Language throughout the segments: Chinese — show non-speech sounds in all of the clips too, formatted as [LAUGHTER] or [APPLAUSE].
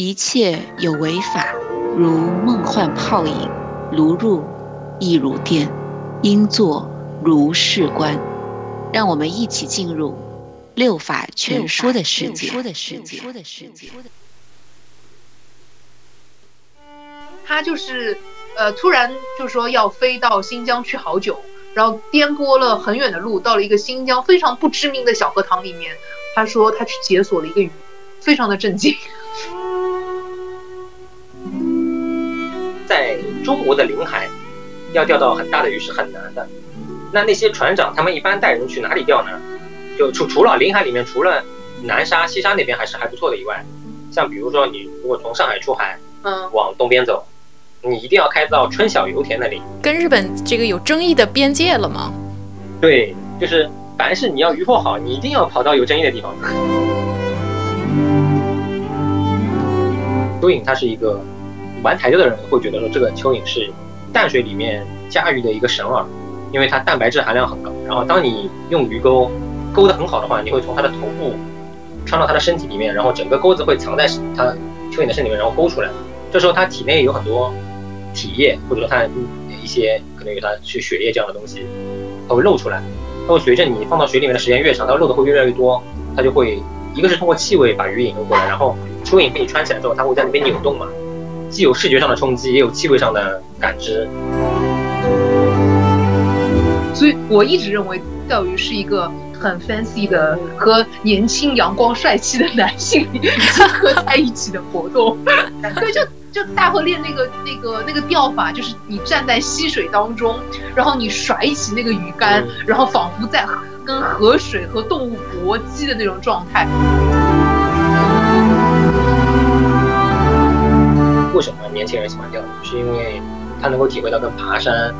一切有为法，如梦幻泡影，如入亦如电，应作如是观。让我们一起进入六法全书的世界。他就是呃，突然就说要飞到新疆去好久，然后颠簸了很远的路，到了一个新疆非常不知名的小河塘里面。他说他去解锁了一个鱼，非常的震惊。在中国的领海，要钓到很大的鱼是很难的。那那些船长他们一般带人去哪里钓呢？就除除了领海里面，除了南沙、西沙那边还是还不错的以外，像比如说你如果从上海出海，嗯，往东边走，你一定要开到春晓油田那里。跟日本这个有争议的边界了吗？对，就是凡是你要渔获好，你一定要跑到有争议的地方。[LAUGHS] 蚯蚓它是一个。玩台钓的人会觉得说，这个蚯蚓是淡水里面家鱼的一个神饵，因为它蛋白质含量很高。然后，当你用鱼钩钩得很好的话，你会从它的头部穿到它的身体里面，然后整个钩子会藏在它蚯蚓的身体里面，然后勾出来。这时候它体内有很多体液，或者说它一些可能有它是血液这样的东西，它会漏出来。它会随着你放到水里面的时间越长，它漏的会越来越多。它就会一个是通过气味把鱼引诱过来，然后蚯蚓被你穿起来之后，它会在那边扭动嘛。既有视觉上的冲击，也有气味上的感知。所以我一直认为钓鱼是一个很 fancy 的和年轻、阳光、帅气的男性 [LAUGHS] 结合在一起的活动。对，就就大河练那个那个那个钓法，就是你站在溪水当中，然后你甩起那个鱼竿，然后仿佛在跟河水和动物搏击的那种状态。为什么年轻人喜欢钓鱼？是因为他能够体会到跟爬山、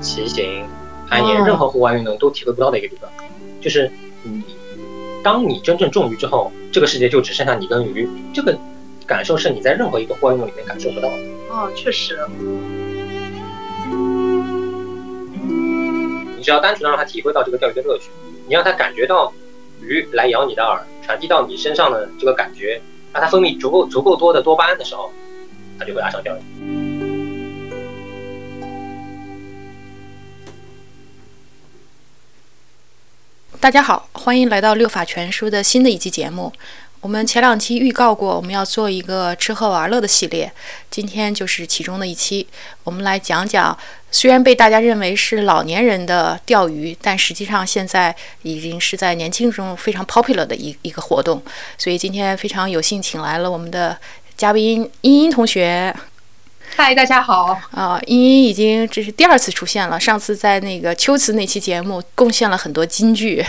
骑行、攀岩任何户外运动都体会不到的一个地方，就是你当你真正中鱼之后，这个世界就只剩下你跟鱼，这个感受是你在任何一个户外运动里面感受不到的。哦，确实。你只要单纯的让他体会到这个钓鱼的乐趣，你让他感觉到鱼来咬你的饵，传递到你身上的这个感觉，让他分泌足够足够多的多巴胺的时候。他就会爱上钓鱼。大家好，欢迎来到六法全书的新的一期节目。我们前两期预告过，我们要做一个吃喝玩乐的系列，今天就是其中的一期。我们来讲讲，虽然被大家认为是老年人的钓鱼，但实际上现在已经是在年轻中非常 popular 的一一个活动。所以今天非常有幸请来了我们的嘉宾茵茵同学。嗨，大家好！啊，茵茵已经这是第二次出现了，上次在那个秋瓷那期节目贡献了很多金句，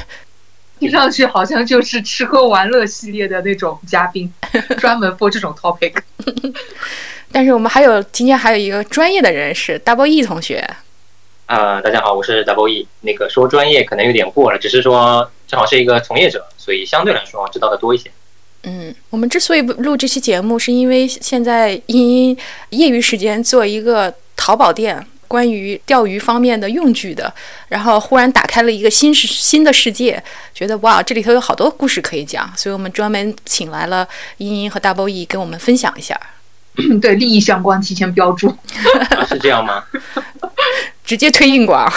听上去好像就是吃喝玩乐系列的那种嘉宾，[LAUGHS] 专门播这种 topic。[LAUGHS] 但是我们还有今天还有一个专业的人士，Double E 同学。啊，大家好，我是 Double E。那个说专业可能有点过了，只是说正好是一个从业者，所以相对来说知道的多一些。嗯，我们之所以录这期节目，是因为现在茵茵业余时间做一个淘宝店，关于钓鱼方面的用具的，然后忽然打开了一个新世新的世界，觉得哇，这里头有好多故事可以讲，所以我们专门请来了茵茵和大波 E 跟我们分享一下。对，利益相关，提前标注。是这样吗？[LAUGHS] 直接推硬广。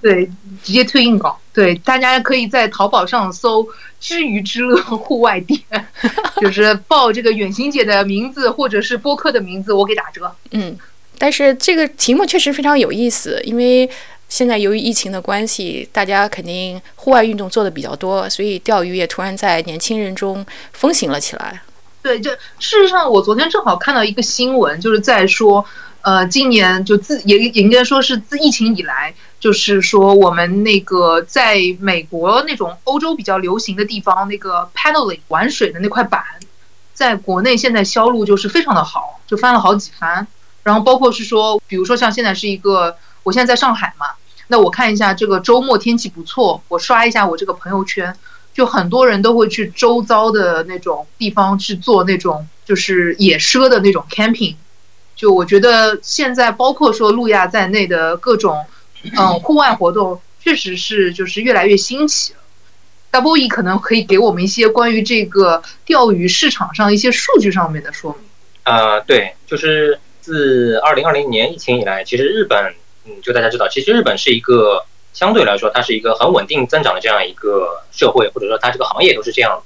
对，直接退硬稿。对，大家可以在淘宝上搜。知鱼之乐户外店，[LAUGHS] 就是报这个远行姐的名字或者是播客的名字，我给打折。嗯，但是这个题目确实非常有意思，因为现在由于疫情的关系，大家肯定户外运动做的比较多，所以钓鱼也突然在年轻人中风行了起来。对，这事实上，我昨天正好看到一个新闻，就是在说，呃，今年就自也也应该说是自疫情以来。就是说，我们那个在美国那种欧洲比较流行的地方，那个 paneling 玩水的那块板，在国内现在销路就是非常的好，就翻了好几番。然后包括是说，比如说像现在是一个，我现在在上海嘛，那我看一下这个周末天气不错，我刷一下我这个朋友圈，就很多人都会去周遭的那种地方去做那种就是野奢的那种 camping。就我觉得现在包括说路亚在内的各种。嗯，户外活动确实是就是越来越兴起了。Double E 可能可以给我们一些关于这个钓鱼市场上一些数据上面的说明。呃，对，就是自二零二零年疫情以来，其实日本，嗯，就大家知道，其实日本是一个相对来说，它是一个很稳定增长的这样一个社会，或者说它这个行业都是这样。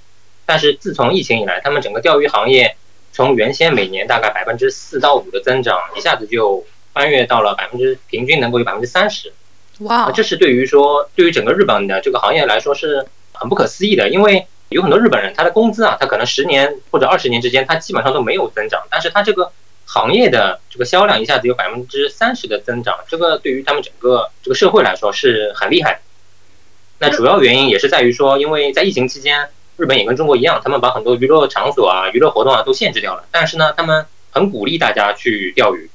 但是自从疫情以来，他们整个钓鱼行业从原先每年大概百分之四到五的增长，一下子就翻越到了百分之平均能够有百分之三十。哇，这是对于说对于整个日本的这个行业来说是很不可思议的，因为有很多日本人他的工资啊，他可能十年或者二十年之间他基本上都没有增长，但是他这个行业的这个销量一下子有百分之三十的增长，这个对于他们整个这个社会来说是很厉害的。那主要原因也是在于说，因为在疫情期间。日本也跟中国一样，他们把很多娱乐场所啊、娱乐活动啊都限制掉了。但是呢，他们很鼓励大家去钓鱼，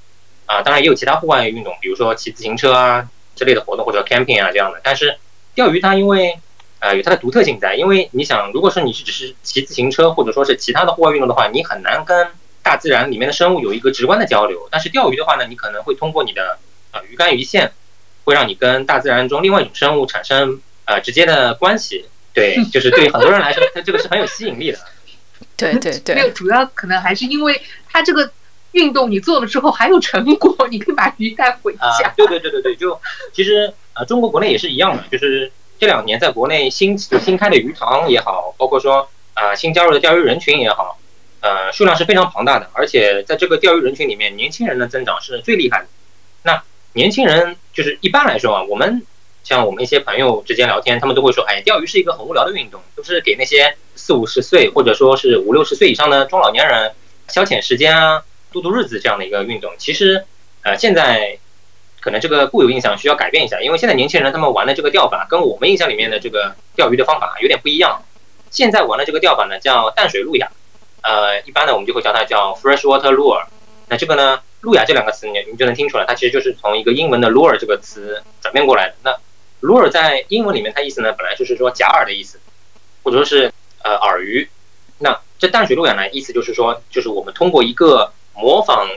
啊，当然也有其他户外运动，比如说骑自行车啊之类的活动，或者 camping 啊这样的。但是钓鱼它因为呃有它的独特性在，因为你想，如果说你是只是骑自行车或者说是其他的户外运动的话，你很难跟大自然里面的生物有一个直观的交流。但是钓鱼的话呢，你可能会通过你的呃鱼竿鱼线，会让你跟大自然中另外一种生物产生呃直接的关系。对，[LAUGHS] 就是对很多人来说，它这个是很有吸引力的。[LAUGHS] 对对对，没有主要可能还是因为它这个运动你做了之后还有成果，[LAUGHS] 你可以把鱼带回家。对对对对对，就其实呃，中国国内也是一样的，就是这两年在国内新新开的鱼塘也好，包括说啊新加入的钓鱼人群也好，呃数量是非常庞大的，而且在这个钓鱼人群里面，年轻人的增长是最厉害的。那年轻人就是一般来说啊，我们。像我们一些朋友之间聊天，他们都会说：“哎，钓鱼是一个很无聊的运动，都是给那些四五十岁或者说是五六十岁以上的中老年人消遣时间啊、度度日子这样的一个运动。”其实，呃，现在可能这个固有印象需要改变一下，因为现在年轻人他们玩的这个钓法跟我们印象里面的这个钓鱼的方法有点不一样。现在玩的这个钓法呢叫淡水路亚，呃，一般呢我们就会叫它叫 freshwater lure。那这个呢，路亚这两个词你你就能听出来，它其实就是从一个英文的 lure 这个词转变过来的。那 lure 在英文里面，它意思呢，本来就是说假饵的意思，或者说是呃饵鱼。那这淡水路亚呢，意思就是说，就是我们通过一个模仿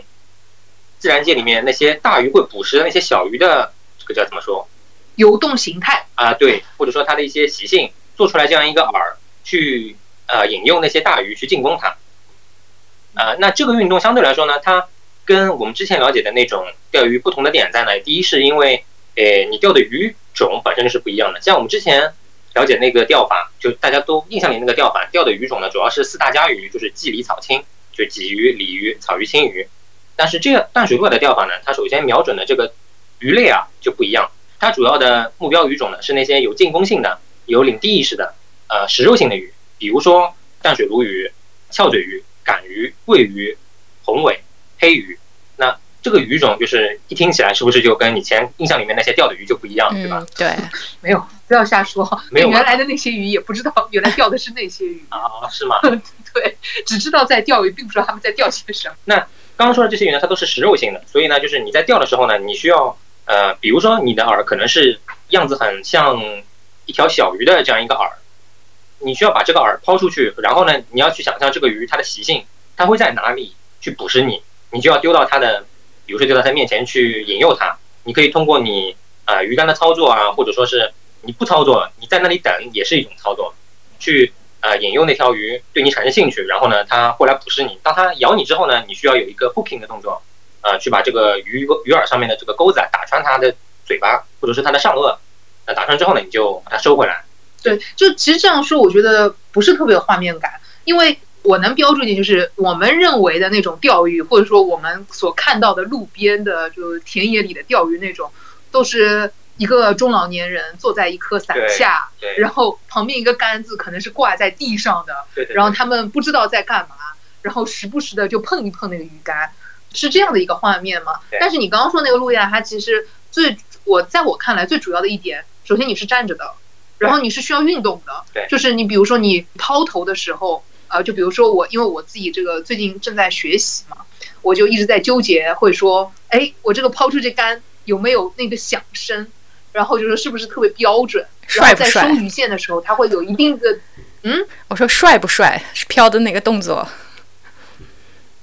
自然界里面那些大鱼会捕食的那些小鱼的这个叫怎么说？游动形态啊，对，或者说它的一些习性，做出来这样一个饵，去呃引诱那些大鱼去进攻它。啊，那这个运动相对来说呢，它跟我们之前了解的那种钓鱼不同的点在哪，第一是因为。诶，你钓的鱼种本身就是不一样的。像我们之前了解那个钓法，就大家都印象里那个钓法，钓的鱼种呢，主要是四大家鱼，就是鲫鲤草青，就鲫鱼、鲤鱼、草鱼、青鱼。但是这个淡水鳄的钓法呢，它首先瞄准的这个鱼类啊就不一样。它主要的目标鱼种呢是那些有进攻性的、有领地意识的、呃食肉性的鱼，比如说淡水鲈鱼、翘嘴鱼、杆鱼、桂鱼、红尾、黑鱼。那这个鱼种就是一听起来是不是就跟以前印象里面那些钓的鱼就不一样，对吧？对，[LAUGHS] 没有，不要瞎说。没有 [LAUGHS] 原来的那些鱼也不知道原来钓的是那些鱼 [LAUGHS] 啊？是吗？对，只知道在钓鱼，并不知道他们在钓些什么。那刚刚说的这些鱼呢，它都是食肉性的，所以呢，就是你在钓的时候呢，你需要呃，比如说你的饵可能是样子很像一条小鱼的这样一个饵，你需要把这个饵抛出去，然后呢，你要去想象这个鱼它的习性，它会在哪里去捕食你，你就要丢到它的。比如说，就在他面前去引诱他，你可以通过你啊鱼竿的操作啊，或者说是你不操作，你在那里等也是一种操作，去呃引诱那条鱼对你产生兴趣，然后呢，它会来捕食你。当它咬你之后呢，你需要有一个 hooking 的动作，呃，去把这个鱼鱼饵上面的这个钩子啊打穿它的嘴巴，或者是它的上颚。那打穿之后呢，你就把它收回来。对，就其实这样说，我觉得不是特别有画面感，因为。我能标注一点，就是我们认为的那种钓鱼，或者说我们所看到的路边的，就田野里的钓鱼那种，都是一个中老年人坐在一棵伞下，然后旁边一个杆子可能是挂在地上的，然后他们不知道在干嘛，然后时不时的就碰一碰那个鱼竿，是这样的一个画面嘛？但是你刚刚说那个路亚，它其实最我在我看来最主要的一点，首先你是站着的，然后你是需要运动的，就是你比如说你抛投的时候。啊，就比如说我，因为我自己这个最近正在学习嘛，我就一直在纠结，会说，哎，我这个抛出这杆有没有那个响声，然后就说是不是特别标准，帅不帅？在收鱼线的时候，它会有一定的，嗯，我说帅不帅？是飘的那个动作。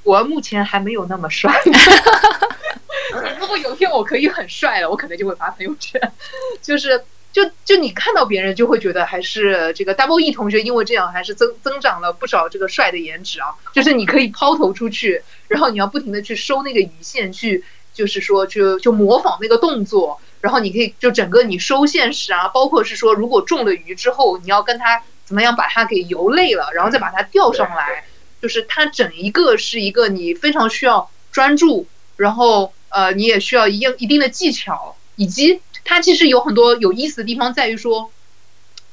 我目前还没有那么帅 [LAUGHS] [LAUGHS] 如果有一天我可以很帅了，我可能就会发朋友圈，[LAUGHS] 就是。就就你看到别人就会觉得还是这个 Double E 同学，因为这样还是增增长了不少这个帅的颜值啊。就是你可以抛投出去，然后你要不停的去收那个鱼线，去就是说就就模仿那个动作，然后你可以就整个你收线时啊，包括是说如果中了鱼之后，你要跟他怎么样把它给游累了，然后再把它钓上来，就是它整一个是一个你非常需要专注，然后呃你也需要一定一定的技巧，以及它其实有很多有意思的地方在于说，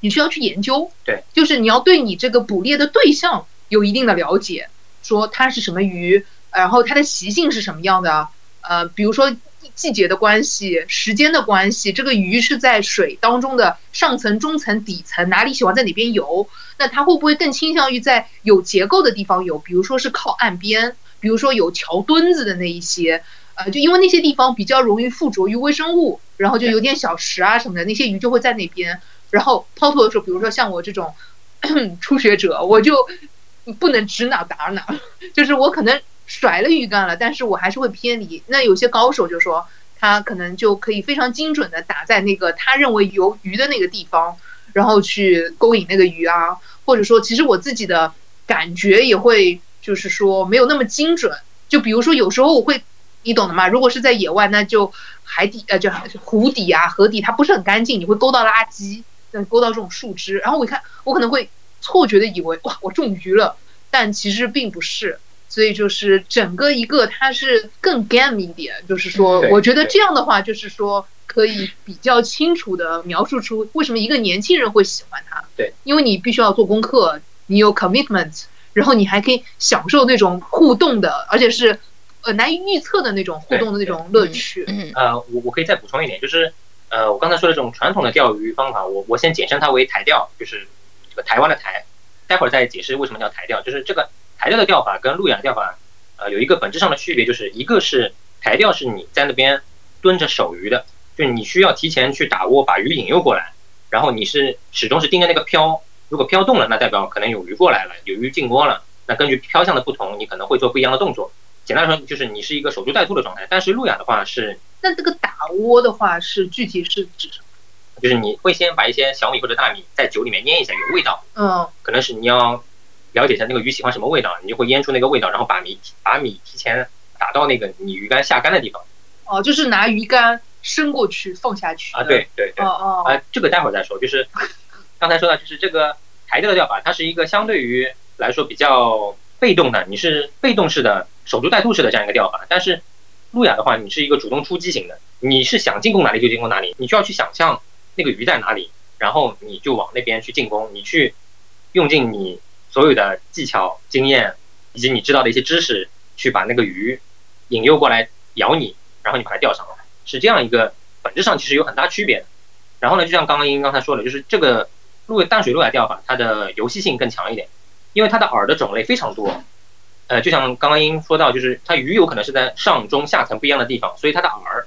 你需要去研究，对，就是你要对你这个捕猎的对象有一定的了解，说它是什么鱼，然后它的习性是什么样的，呃，比如说季节的关系、时间的关系，这个鱼是在水当中的上层、中层、底层，哪里喜欢在哪边游，那它会不会更倾向于在有结构的地方游，比如说是靠岸边，比如说有桥墩子的那一些。就因为那些地方比较容易附着于微生物，然后就有点小石啊什么的，那些鱼就会在那边。然后抛投的时候，比如说像我这种 [CLEARS THROAT] 初学者，我就不能指哪打哪，[LAUGHS] 就是我可能甩了鱼竿了，但是我还是会偏离。那有些高手就说，他可能就可以非常精准的打在那个他认为有鱼的那个地方，然后去勾引那个鱼啊，或者说，其实我自己的感觉也会就是说没有那么精准。就比如说有时候我会。你懂的嘛？如果是在野外，那就海底呃，就湖底啊、河底，它不是很干净，你会勾到垃圾，嗯，勾到这种树枝。然后我一看，我可能会错觉的以为哇，我中鱼了，但其实并不是。所以就是整个一个它是更 game 一点，就是说，我觉得这样的话，就是说可以比较清楚的描述出为什么一个年轻人会喜欢它。对，因为你必须要做功课，你有 commitment，然后你还可以享受那种互动的，而且是。呃，难以预测的那种互动的那种乐趣。嗯，呃，我我可以再补充一点，就是呃，我刚才说的这种传统的钓鱼方法，我我先简称它为台钓，就是这个台湾的台。待会儿再解释为什么叫台钓。就是这个台钓的钓法跟路亚的钓法，呃，有一个本质上的区别，就是一个是台钓是你在那边蹲着守鱼的，就你需要提前去打窝把鱼引诱过来，然后你是始终是盯着那个漂，如果漂动了，那代表可能有鱼过来了，有鱼进窝了。那根据漂向的不同，你可能会做不一样的动作。简单说就是你是一个守株待兔的状态，但是路亚的话是，那这个打窝的话是具体是指什么？就是你会先把一些小米或者大米在酒里面腌一下，有味道。嗯。可能是你要了解一下那个鱼喜欢什么味道，你就会腌出那个味道，然后把米把米提前打到那个你鱼竿下竿的地方。哦，就是拿鱼竿伸过去放下去。啊，对对对。哦哦。啊，这个待会儿再说。就是刚才说到，就是这个台钓的钓法，它是一个相对于来说比较被动的，你是被动式的。守株待兔式的这样一个钓法，但是路亚的话，你是一个主动出击型的，你是想进攻哪里就进攻哪里，你需要去想象那个鱼在哪里，然后你就往那边去进攻，你去用尽你所有的技巧、经验以及你知道的一些知识，去把那个鱼引诱过来咬你，然后你把它钓上来，是这样一个本质上其实有很大区别的。然后呢，就像刚刚英刚才说的，就是这个路淡水路亚钓法，它的游戏性更强一点，因为它的饵的种类非常多。呃，就像刚刚英说到，就是它鱼有可能是在上中下层不一样的地方，所以它的饵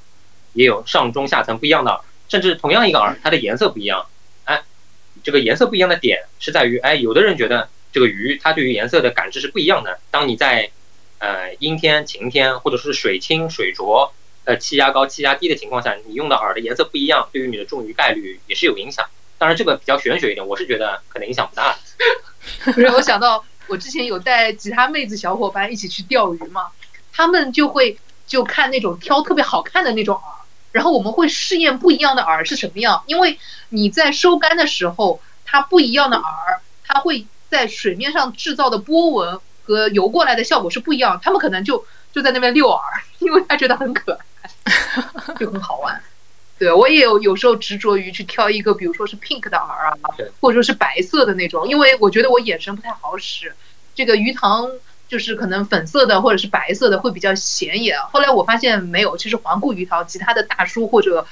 也有上中下层不一样的，甚至同样一个饵，它的颜色不一样。哎，这个颜色不一样的点是在于，哎，有的人觉得这个鱼它对于颜色的感知是不一样的。当你在呃阴天、晴天，或者是水清水浊、呃气压高、气压低的情况下，你用的饵的颜色不一样，对于你的中鱼概率也是有影响。当然这个比较玄学一点，我是觉得可能影响不大。不是，我想到。我之前有带其他妹子小伙伴一起去钓鱼嘛，他们就会就看那种挑特别好看的那种饵，然后我们会试验不一样的饵是什么样，因为你在收竿的时候，它不一样的饵，它会在水面上制造的波纹和游过来的效果是不一样，他们可能就就在那边遛饵，因为他觉得很可爱，[LAUGHS] 就很好玩。对，我也有有时候执着于去挑一个，比如说是 pink 的饵啊，或者说是白色的那种，因为我觉得我眼神不太好使。这个鱼塘就是可能粉色的或者是白色的会比较显眼。后来我发现没有，其实环顾鱼塘，其他的大叔或者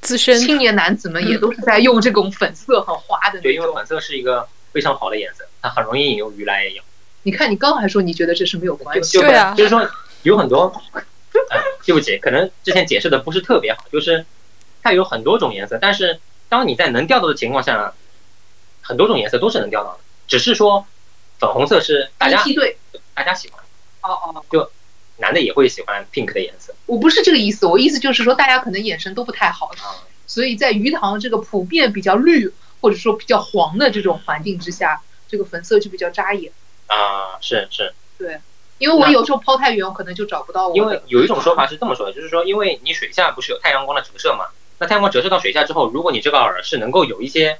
资深青年男子们也都是在用这种粉色很花的。对，因为粉色是一个非常好的颜色，它很容易引诱鱼来咬。你看，你刚还说你觉得这是没有关系，对啊，就是说有很多，对不起，可能之前解释的不是特别好，就是。它有很多种颜色，但是当你在能钓到的情况下，很多种颜色都是能钓到的。只是说粉红色是大家大家喜欢。哦哦。就男的也会喜欢 pink 的颜色。我不是这个意思，我意思就是说大家可能眼神都不太好，所以在鱼塘这个普遍比较绿或者说比较黄的这种环境之下，这个粉色就比较扎眼。啊，是是，对，因为我有时候抛太远，我可能就找不到我。因为有一种说法 [LAUGHS] 是这么说的，就是说，因为你水下不是有太阳光的折射嘛，那太阳光折射到水下之后，如果你这个饵是能够有一些，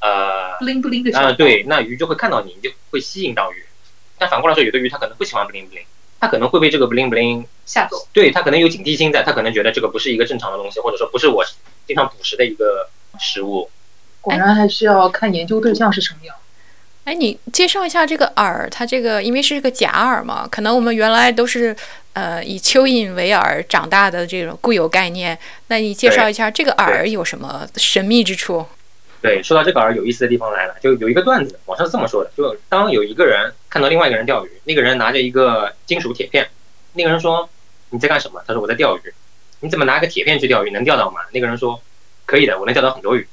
呃，不灵不灵的啊、对，那鱼就会看到你，你就会吸引到鱼。但反过来说，有的鱼它可能不喜欢不灵不灵，它可能会被这个不灵不灵吓走。对，它可能有警惕心在，它可能觉得这个不是一个正常的东西，或者说不是我经常捕食的一个食物。果然还是要看研究对象是什么样。哎，你介绍一下这个饵，它这个因为是个假饵嘛，可能我们原来都是呃以蚯蚓为饵长大的这种固有概念。那你介绍一下这个饵有什么神秘之处？对，说到这个饵有意思的地方来了，就有一个段子，网上是这么说的：就当有一个人看到另外一个人钓鱼，那个人拿着一个金属铁片，那个人说你在干什么？他说我在钓鱼。你怎么拿个铁片去钓鱼？能钓到吗？那个人说可以的，我能钓到很多鱼。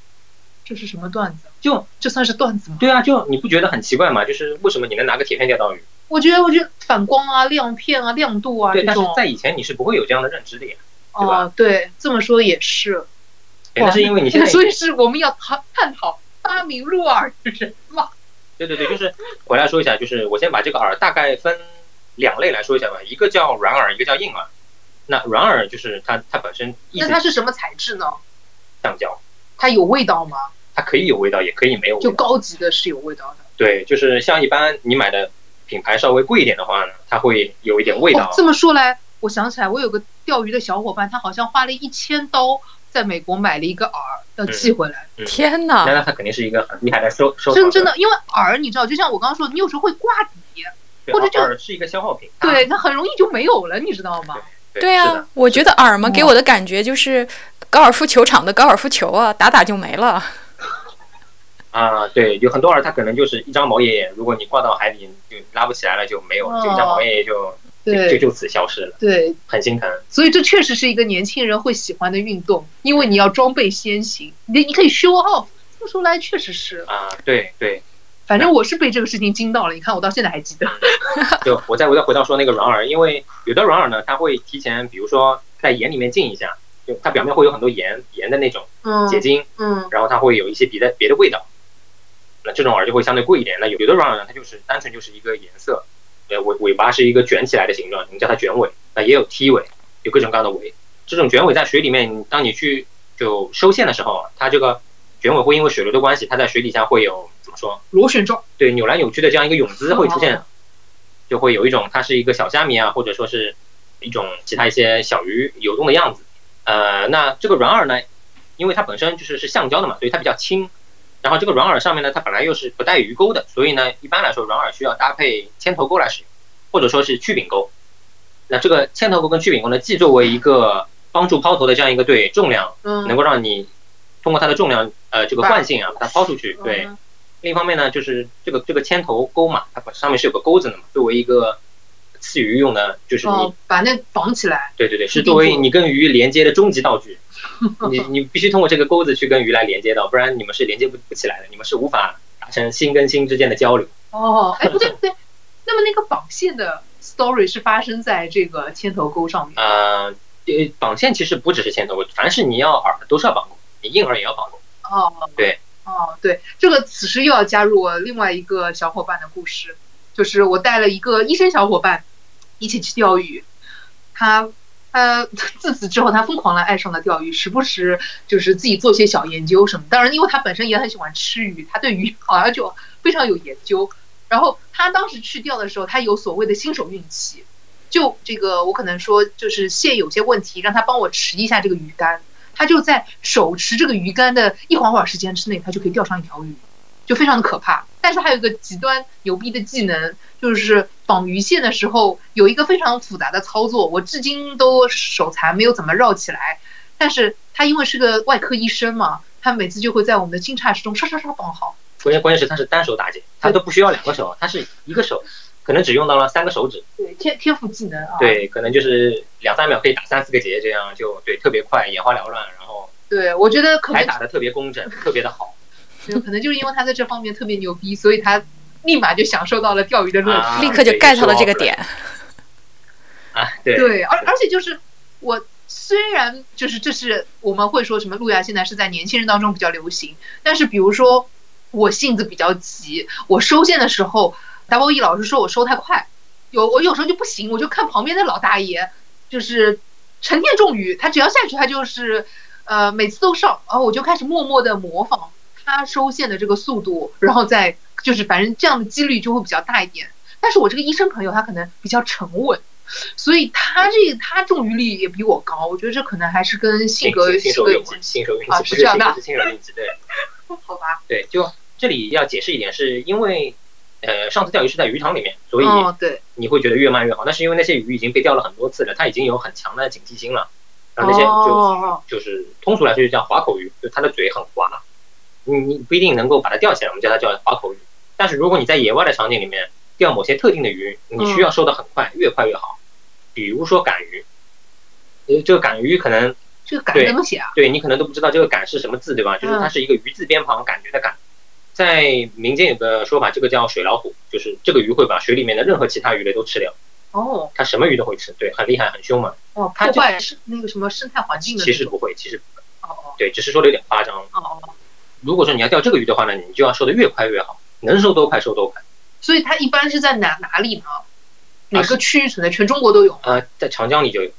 这是什么段子？就这算是段子吗？对啊，就你不觉得很奇怪吗？就是为什么你能拿个铁片钓到鱼？我觉得，我觉得反光啊、亮片啊、亮度啊对，但是在以前你是不会有这样的认知的呀，对吧？哦，对，这么说也是。对那是因为你现在 [LAUGHS] 所以是我们要探探讨发明入饵的人嘛。对对对，就是回来说一下，就是我先把这个耳大概分两类来说一下吧，一个叫软耳，一个叫硬耳。那软耳就是它它本身意那它是什么材质呢？橡胶，它有味道吗？它可以有味道，也可以没有味道就。高级的是有味道的。对，就是像一般你买的品牌稍微贵一点的话呢，它会有一点味道哦。这么说来，我想起来，我有个钓鱼的小伙伴，他好像花了一千刀在美国买了一个饵，要寄回来。嗯天那哪！那他肯定是一个很厉害的收收真真的，因为饵你知道，就像我刚刚说的，你有时候会挂底，或者就饵是一个消耗品。对，它很容易就没有了，你知道吗？对对啊，我觉得饵嘛，给我的感觉就是高尔夫球场的高尔夫球啊，打打就没了。啊，对，有很多饵它可能就是一张毛爷爷，如果你挂到海里就拉不起来了，就没有了，就一张毛爷爷就就就就此消失了，对，很心疼。所以这确实是一个年轻人会喜欢的运动，因为你要装备先行，你你可以 show off。说来，确实是，啊，对对，反正我是被这个事情惊到了。你看，我到现在还记得。就我再我再回到说那个软饵，因为有的软饵呢，它会提前，比如说在盐里面浸一下，就它表面会有很多盐盐的那种嗯结晶，嗯然后它会有一些别的别的味道，那这种饵就会相对贵一点。那有有的软饵呢，它就是单纯就是一个颜色，呃尾尾巴是一个卷起来的形状，我们叫它卷尾，那也有梯尾，有各种各样的尾。这种卷尾在水里面，当你去就收线的时候啊，它这个卷尾会因为水流的关系，它在水底下会有怎么说？螺旋状。对扭来扭去的这样一个泳姿会出现哦，就会有一种它是一个小虾米啊，或者说是一种其他一些小鱼游动的样子。呃，那这个软饵呢，因为它本身就是是橡胶的嘛，所以它比较轻。然后这个软饵上面呢，它本来又是不带鱼钩的，所以呢，一般来说软饵需要搭配铅头钩来使用，或者说是曲柄钩。那这个铅头钩跟曲柄钩呢，既作为一个帮助抛投的这样一个对重量，嗯，能够让你通过它的重量，呃，这个惯性啊，把它抛出去，对。嗯另一方面呢，就是这个这个铅头钩嘛，它本上面是有个钩子的嘛，作为一个刺鱼用的，就是你、哦，把那绑起来。对对对，是作为你跟鱼连接的终极道具。[LAUGHS] 你你必须通过这个钩子去跟鱼来连接到，不然你们是连接不不起来的，你们是无法达成心跟心之间的交流。哦，哎，不对不对，那么那个绑线的 story 是发生在这个铅头钩上面。呃，呃，绑线其实不只是牵头钩，凡是你要饵都是要绑钩，你硬饵也要绑钩。哦，对。哦，对，这个此时又要加入我另外一个小伙伴的故事，就是我带了一个医生小伙伴一起去钓鱼，他他 [LAUGHS] 自此之后他疯狂的爱上了钓鱼，时不时就是自己做些小研究什么。当然，因为他本身也很喜欢吃鱼，他对鱼好像就非常有研究。然后他当时去钓的时候，他有所谓的新手运气，就这个我可能说就是线有些问题，让他帮我持一下这个鱼竿。他就在手持这个鱼竿的一会儿会儿时间之内，他就可以钓上一条鱼，就非常的可怕。但是还有一个极端牛逼的技能，就是绑鱼线的时候有一个非常复杂的操作，我至今都手残，没有怎么绕起来。但是他因为是个外科医生嘛，他每次就会在我们的惊诧之中刷刷刷绑好。关键关键是他是单手打结，他都不需要两个手，他是一个手，可能只用到了三个手指。对，天天赋技能啊。对，可能就是两三秒可以打三四个结，这样就对，特别快，眼花缭乱，然后对，我觉得可能还打的特别工整，特别的好。对可能就是因为他在这方面特别牛逼，所以他立马就享受到了钓鱼的乐趣。啊立刻就对 get 到了这个点。啊，对，对，而而且就是我虽然就是这是我们会说什么路亚现在是在年轻人当中比较流行，但是比如说我性子比较急，我收线的时候，W E 老师说我收太快，有我有时候就不行，我就看旁边的老大爷，就是成天中鱼，他只要下去他就是呃每次都上，然后我就开始默默的模仿他收线的这个速度，然后再就是反正这样的几率就会比较大一点。但是我这个医生朋友他可能比较沉稳。所以他这他中鱼率也比我高，我觉得这可能还是跟性格性格有关系。啊，是这样的，是新手运气，对。[LAUGHS] 好吧。对，就这里要解释一点，是因为呃上次钓鱼是在鱼塘里面，所以对你会觉得越慢越好。那是因为那些鱼已经被钓了很多次了，它已经有很强的警惕心了。然后那些就就是通俗来说就叫滑口鱼，就它的嘴很滑，你你不一定能够把它钓起来，我们叫它叫滑口鱼。但是如果你在野外的场景里面钓某些特定的鱼，你需要收的很快，越快越好。比如说赶鱼，呃，这个赶鱼可能这个赶怎么写啊？对你可能都不知道这个赶是什么字，对吧？就是它是一个鱼字边旁，感觉的感。在民间有个说法，这个叫水老虎，就是这个鱼会把水里面的任何其他鱼类都吃掉。哦，它什么鱼都会吃，对，很厉害，很凶嘛。哦，破坏是那个什么生态环境的。其实不会，其实不会。哦哦。对，只是说的有点夸张。哦哦。如果说你要钓这个鱼的话呢，你就要收的越快越好，能收多快收多快。所以它一般是在哪哪里呢？哪个区域存在？全中国都有啊，在长江里就有。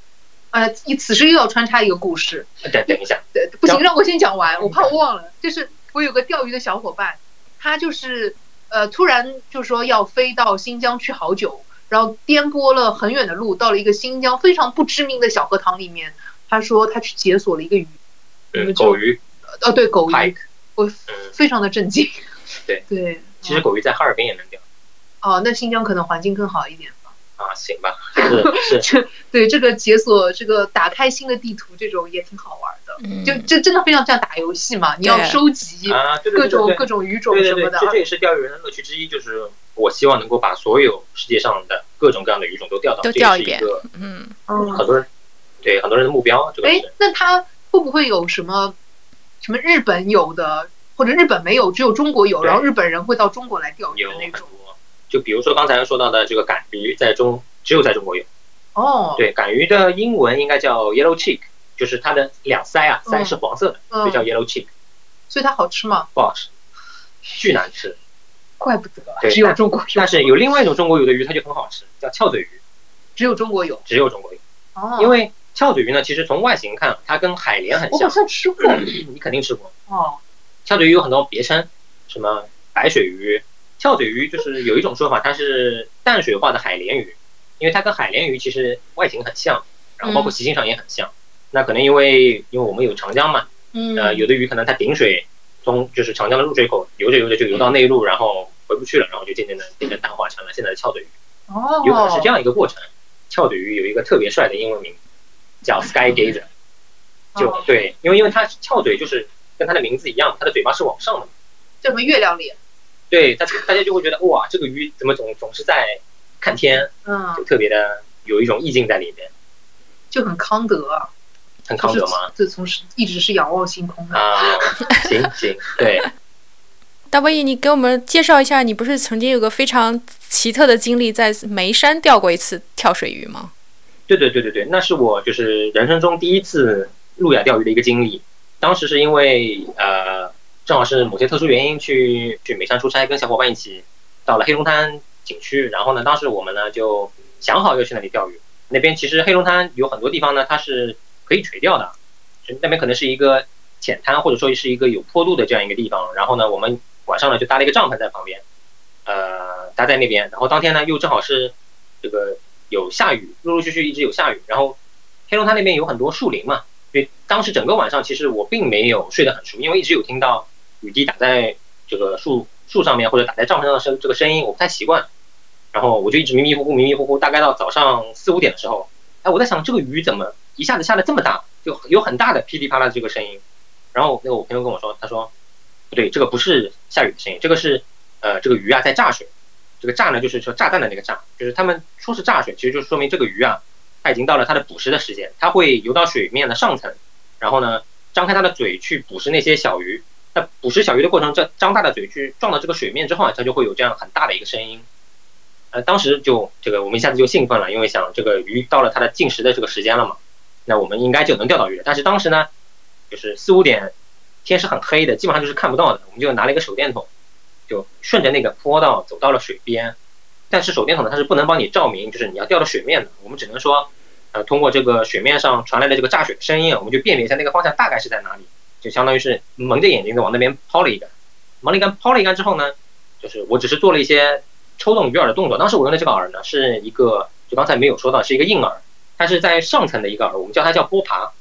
呃，你此时又要穿插一个故事。等等一下，[LAUGHS] 对，不行，让我先讲完，我怕我忘了。就是我有个钓鱼的小伙伴，他就是呃，突然就说要飞到新疆去好久，然后颠簸了很远的路，到了一个新疆非常不知名的小河塘里面。他说他去解锁了一个鱼，狗鱼。呃，对，狗鱼，我非常的震惊。[LAUGHS] 对对，其实狗鱼在哈尔滨也能钓。哦，那新疆可能环境更好一点。啊，行吧，是是，[LAUGHS] 对这个解锁这个打开新的地图，这种也挺好玩的，就这真的非常像打游戏嘛，你要收集各种各种鱼种什么的。这这也是钓鱼人的乐趣之一，就是我希望能够把所有世界上的各种各样的鱼种都钓到，都钓一遍。嗯，很多人对很多人的目标。哎，那他会不会有什么什么日本有的，或者日本没有，只有中国有，然后日本人会到中国来钓鱼的那种？就比如说刚才说到的这个赶鱼，在中只有在中国有。哦。对，赶鱼的英文应该叫 yellow cheek，就是它的两腮啊，腮是黄色的，就叫 yellow cheek。所以它好吃吗？不好吃，巨难吃。怪不得，只有中国有。但是有另外一种中国有的鱼，它就很好吃，叫翘嘴鱼。只有中国有。只有中国有。哦。因为翘嘴鱼呢，其实从外形看，它跟海莲很像。我好像吃过。你肯定吃过。哦。翘嘴鱼有很多别称，什么白水鱼。翘嘴鱼就是有一种说法，它是淡水化的海鲢鱼，因为它跟海鲢鱼其实外形很像，然后包括习性上也很像。那可能因为因为我们有长江嘛，呃，有的鱼可能它顶水从就是长江的入水口游着游着就游到内陆，然后回不去了，然后就渐渐的变成淡化成了现在的翘嘴鱼。哦，有可能是这样一个过程。翘嘴鱼有一个特别帅的英文名，叫 Sky Gazer，就对，因为因为它翘嘴就是跟它的名字一样，它的嘴巴是往上的，叫什么月亮脸。对，大大家就会觉得哇，这个鱼怎么总总是在看天，嗯，就特别的有一种意境在里面，就很康德，很康德吗？这从是一直是仰望星空的啊，行行，对。[LAUGHS] W E，你给我们介绍一下，你不是曾经有个非常奇特的经历，在眉山钓过一次跳水鱼吗？对对对对对，那是我就是人生中第一次路亚钓鱼的一个经历，当时是因为呃。正好是某些特殊原因去去眉山出差，跟小伙伴一起到了黑龙滩景区。然后呢，当时我们呢就想好要去那里钓鱼。那边其实黑龙滩有很多地方呢，它是可以垂钓的，那边可能是一个浅滩，或者说是一个有坡度的这样一个地方。然后呢，我们晚上呢就搭了一个帐篷在旁边，呃，搭在那边。然后当天呢又正好是这个有下雨，陆陆续续一直有下雨。然后黑龙滩那边有很多树林嘛，所以当时整个晚上其实我并没有睡得很熟，因为一直有听到。雨滴打在这个树树上面，或者打在帐篷上的声，这个声音我不太习惯。然后我就一直迷迷糊糊，迷迷糊糊。大概到早上四五点的时候，哎，我在想这个雨怎么一下子下的这么大，就有很大的噼里啪啦的这个声音。然后那个我朋友跟我说，他说不对，这个不是下雨的声音，这个是呃这个鱼啊在炸水。这个炸呢就是说炸弹的那个炸，就是他们说是炸水，其实就是说明这个鱼啊它已经到了它的捕食的时间，它会游到水面的上层，然后呢张开它的嘴去捕食那些小鱼。那捕食小鱼的过程，这张大的嘴去撞到这个水面之后啊，它就会有这样很大的一个声音。呃，当时就这个我们一下子就兴奋了，因为想这个鱼到了它的进食的这个时间了嘛。那我们应该就能钓到鱼了。但是当时呢，就是四五点，天是很黑的，基本上就是看不到的。我们就拿了一个手电筒，就顺着那个坡道走到了水边。但是手电筒呢，它是不能帮你照明，就是你要掉到水面的。我们只能说，呃，通过这个水面上传来的这个炸水的声音，我们就辨别一下那个方向大概是在哪里，就相当于是蒙着眼睛的往那边抛了一杆。蒙了一杆，抛了一杆之后呢，就是我只是做了一些抽动鱼饵的动作。当时我用的这个饵呢，是一个就刚才没有说到，是一个硬饵，它是在上层的一个饵，我们叫它叫波爬。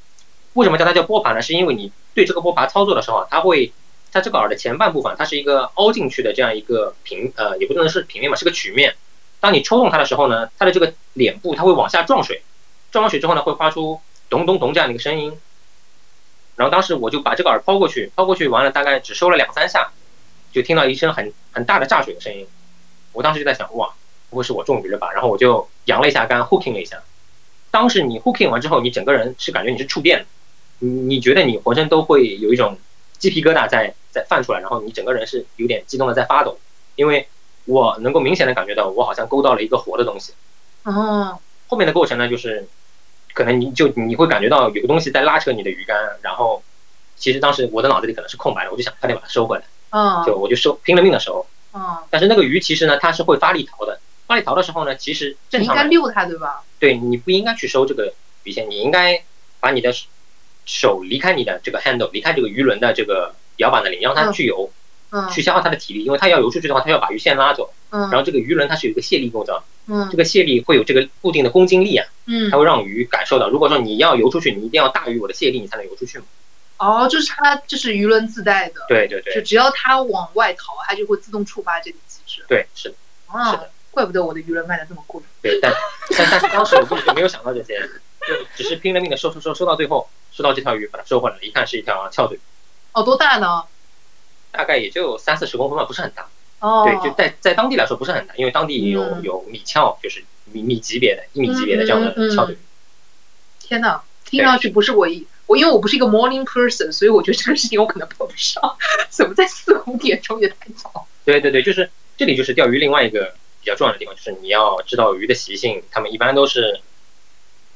为什么叫它叫波爬呢？是因为你对这个波爬操作的时候，它会。它这个饵的前半部分，它是一个凹进去的这样一个平，呃，也不能是平面嘛，是个曲面。当你抽动它的时候呢，它的这个脸部它会往下撞水，撞完水之后呢，会发出咚咚咚这样的一个声音。然后当时我就把这个饵抛过去，抛过去完了，大概只收了两三下，就听到一声很很大的炸水的声音。我当时就在想，哇，不会是我中鱼了吧？然后我就扬了一下竿，hooking 了一下。当时你 hooking 完之后，你整个人是感觉你是触电，你你觉得你浑身都会有一种。鸡皮疙瘩在在泛出来，然后你整个人是有点激动的在发抖，因为我能够明显的感觉到我好像勾到了一个活的东西。哦，后面的过程呢，就是可能你就你会感觉到有个东西在拉扯你的鱼竿，然后其实当时我的脑子里可能是空白的，我就想快点把它收回来。嗯，就我就收拼了命的收。嗯，但是那个鱼其实呢，它是会发力逃的。发力逃的时候呢，其实正常应该溜它对吧？对，你不应该去收这个鱼线，你应该把你的。手离开你的这个 handle，离开这个鱼轮的这个摇板的里，让它去游，嗯，去消耗它的体力，因为它要游出去的话，它要把鱼线拉走，嗯，然后这个鱼轮它是有一个泄力构造，嗯，这个泄力会有这个固定的公斤力啊，嗯，它会让鱼感受到，如果说你要游出去，你一定要大于我的泄力，你才能游出去嘛。哦，就是它就是鱼轮自带的，对对对，就只要它往外逃，它就会自动触发这个机制。对，是的，啊，是的，怪不得我的鱼轮卖的这么贵。对，但但但是当时我根本就没有想到这些，就只是拼了命的收收收收到最后。收到这条鱼，把它收回来，一看是一条翘嘴。哦，多大呢？大概也就三四十公分吧，不是很大。哦。对，就在在当地来说不是很大，因为当地有有米翘，就是米米级别的、一米级别的这样的翘嘴。天哪，听上去不是我一我，因为我不是一个 morning person，所以我觉得这个事情我可能碰不上。怎么在四五点钟也太早？对对对，就是这里就是钓鱼另外一个比较重要的地方，就是你要知道鱼的习性，它们一般都是呃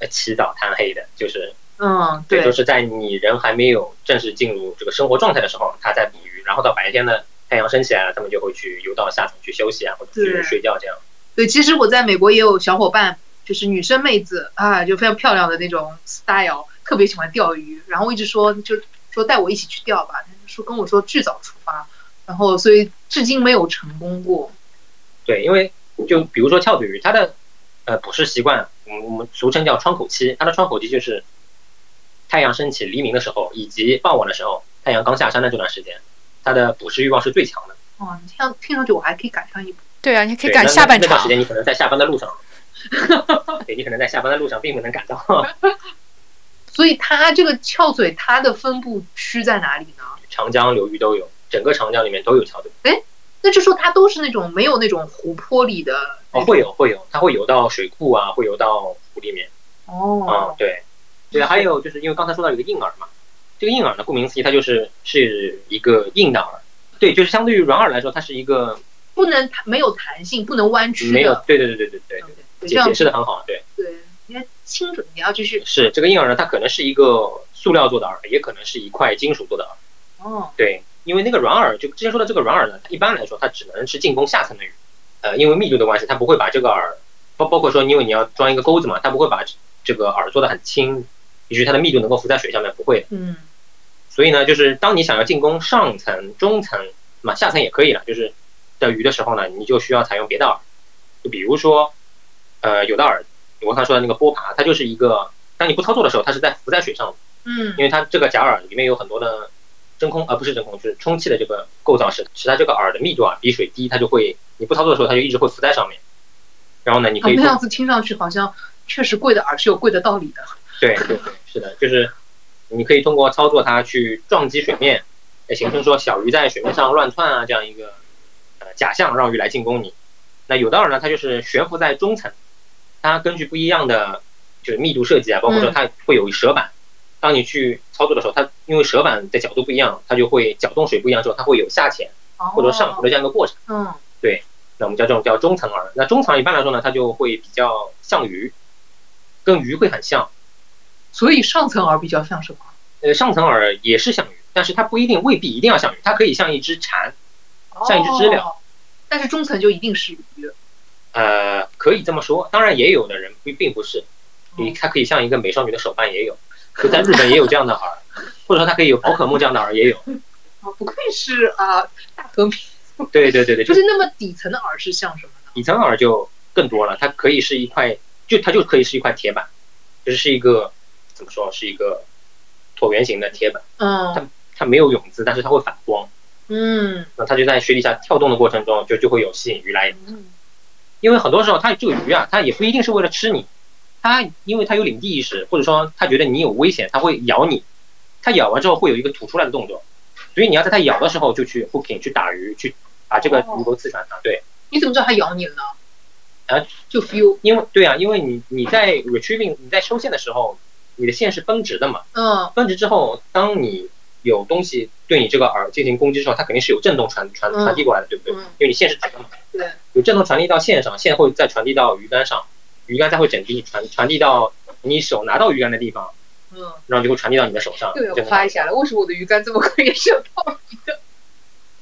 起早贪黑的，就是。嗯，对，就是在你人还没有正式进入这个生活状态的时候，他在捕鱼，然后到白天呢，太阳升起来了，他们就会去游到下层去休息啊，或者去睡觉这样。对，其实我在美国也有小伙伴，就是女生妹子啊，就非常漂亮的那种 style，特别喜欢钓鱼，然后一直说就说带我一起去钓吧，说跟我说巨早出发，然后所以至今没有成功过。对，因为就比如说翘嘴鱼，它的呃捕食习惯，我们我们俗称叫窗口期，它的窗口期就是。太阳升起、黎明的时候，以及傍晚的时候，太阳刚下山的这段时间，它的捕食欲望是最强的。哦，你听听上去我还可以赶上一步。对啊，你可以赶下半场。那段时间你可能在下班的路上，[LAUGHS] 对，你可能在下班的路上并不能赶到。[LAUGHS] 所以它这个翘嘴，它的分布区在哪里呢？长江流域都有，整个长江里面都有翘嘴。哎，那就说它都是那种没有那种湖泊里的。哦，会有会有，它会游到水库啊，会游到湖里面。哦。嗯，对。对，还有就是因为刚才说到一个硬饵嘛，这个硬饵呢，顾名思义，它就是是一个硬的饵。对，就是相对于软饵来说，它是一个不能没有弹性、不能弯曲的。没有，对对对对对对对，解解释的很好，对。对，你看清楚，你要继续。是这个硬饵呢，它可能是一个塑料做的饵，也可能是一块金属做的饵。哦。对，因为那个软饵，就之前说的这个软饵呢，一般来说它只能是进攻下层的鱼，呃，因为密度的关系，它不会把这个饵，包包括说，因为你要装一个钩子嘛，它不会把这个饵做的很轻。以及它的密度能够浮在水上面，不会。嗯。所以呢，就是当你想要进攻上层、中层，那么下层也可以了，就是的鱼的时候呢，你就需要采用别的饵。就比如说，呃，有的饵，我刚才说的那个波爬，它就是一个，当你不操作的时候，它是在浮在水上的。嗯。因为它这个假饵里面有很多的真空，而不是真空，就是充气的这个构造是使它这个饵的密度啊比水低，它就会你不操作的时候，它就一直会浮在上面。然后呢，你可以。那样子听上去好像确实贵的饵是有贵的道理的。[LAUGHS] 对对对，是的，就是你可以通过操作它去撞击水面，来形成说小鱼在水面上乱窜啊这样一个呃假象，让鱼来进攻你。那有的饵呢，它就是悬浮在中层，它根据不一样的就是密度设计啊，包括说它会有舌板，当你去操作的时候，它因为舌板的角度不一样，它就会搅动水不一样之后，它会有下潜或者上浮的这样一个过程。嗯，对，那我们叫这种叫中层饵。那中层一般来说呢，它就会比较像鱼，跟鱼会很像。所以上层饵比较像什么？呃，上层饵也是像鱼，但是它不一定未必一定要像鱼，它可以像一只蝉，像一只知了。哦但是中层就一定是鱼。呃，可以这么说。当然，也有的人并并不是，你嗯它可以像一个美少女的手办也有，就在日本也有这样的饵，或者说它可以有宝可梦这样的饵也有。啊，不愧是啊大和民，对对对对，就是那么底层的饵是像什么呢？底层饵就更多了，它可以是一块，就它就可以是一块铁板，就是是一个怎么说，是一个椭圆形的铁板，嗯它没有泳姿，但是它会反光，嗯那它就在水底下跳动的过程中，就就会有吸引鱼来嗯因为很多时候它这个鱼啊，它也不一定是为了吃你，它因为它有领地意识，或者说它觉得你有危险，它会咬你，它咬完之后会有一个吐出来的动作，所以你要在它咬的时候就去 hooking 去打鱼，去把这个鱼钩刺穿它。对，你怎么知道它咬你了呢？啊，就 feel，因为对啊，因为你你在 retrieving 你在收线的时候，你的线是绷直的嘛，嗯。绷直之后，当你有东西对你这个饵进行攻击的时候，它肯定是有震动传传嗯。传递过来的，对不对？嗯。因为你线是直的嘛。对，有震动传递到线上，线会再传递到鱼竿上，鱼竿再会整体传传递到你手拿到鱼竿的地方，嗯，然后就会传递到你的手上。又要这样夸一下了，为什么我的鱼竿这么快也射到鱼的？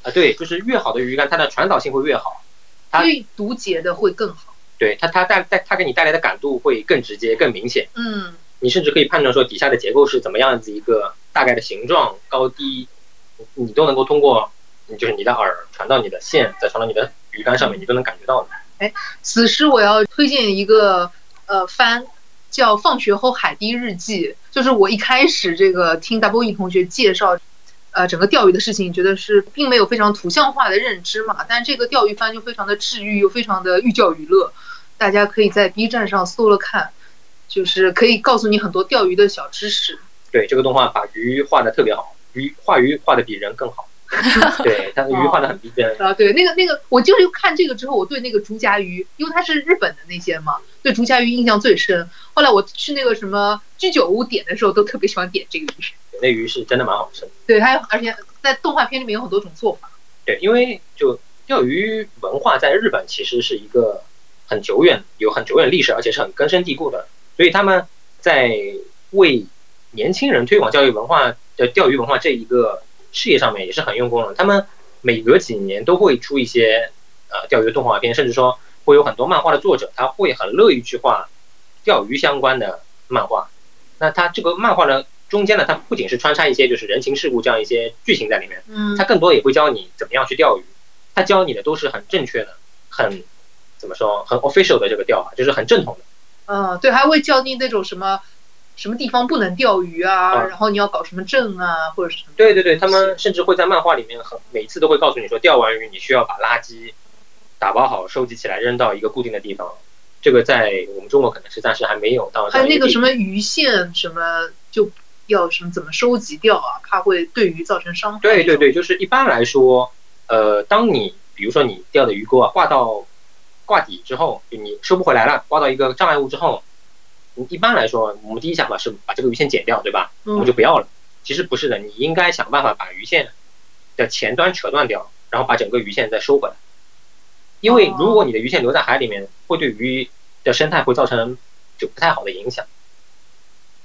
啊，对，就是越好的鱼竿，它的传导性会越好。它所以毒结的会更好。对它，它带带它给你带来的感度会更直接、更明显。嗯你甚至可以判断说底下的结构是怎么样子一个大概的形状、高低，你你都能够通过，就是你的饵传到你的线，再传到你的鱼竿上面，你都能感觉到的。哎此时我要推荐一个呃番，叫《放学后海堤日记》，就是我一开始这个听 W E 同学介绍，呃整个钓鱼的事情，觉得是并没有非常图像化的认知嘛，但这个钓鱼番就非常的治愈，又非常的寓教于乐，大家可以在 B 站上搜了看，就是可以告诉你很多钓鱼的小知识。对，这个动画把鱼画的特别好，鱼画鱼画的比人更好。[LAUGHS] 对，它的鱼画的很逼真。啊，对，那个那个，我就是看这个之后，我对那个竹夹鱼，因为它是日本的那些嘛，对竹夹鱼印象最深。后来我去那个什么居酒屋点的时候，都特别喜欢点这个鱼。那鱼是真的蛮好吃的。对，它而且在动画片里面有很多种做法。对，因为就钓鱼文化在日本其实是一个很久远、有很久远历史，而且是很根深蒂固的，所以他们在为年轻人推广教育文化的钓鱼文化这一个事业上面也是很用功的。他们每隔几年都会出一些呃钓鱼的动画片，甚至说会有很多漫画的作者，他会很乐意去画钓鱼相关的漫画。那他这个漫画的中间呢，它不仅是穿插一些就是人情世故这样一些剧情在里面。嗯它更多也会教你怎么样去钓鱼，他教你的都是很正确的，很怎么说，很 official 的这个钓法，就是很正统的。嗯，对，还会教你那种什么什么地方不能钓鱼啊，啊然后你要搞什么证啊，或者是什么。对对对，他们甚至会在漫画里面很每次都会告诉你说，钓完鱼你需要把垃圾打包好，收集起来扔到一个固定的地方。这个在我们中国可能是暂时还没有到这还有那个。什么鱼线什么就要什么怎么收集掉啊，怕会对鱼造成伤害。对对对，就是一般来说，呃，当你比如说你钓的鱼钩啊挂到挂底之后，就你收不回来了，挂到一个障碍物之后，你一般来说，我们第一想法是把这个鱼线剪掉，对吧？我们嗯就不要了。其实不是的，你应该想办法把鱼线的前端扯断掉，然后把整个鱼线再收回来。因为如果你的鱼线留在海里面，会对鱼的生态会造成就不太好的影响。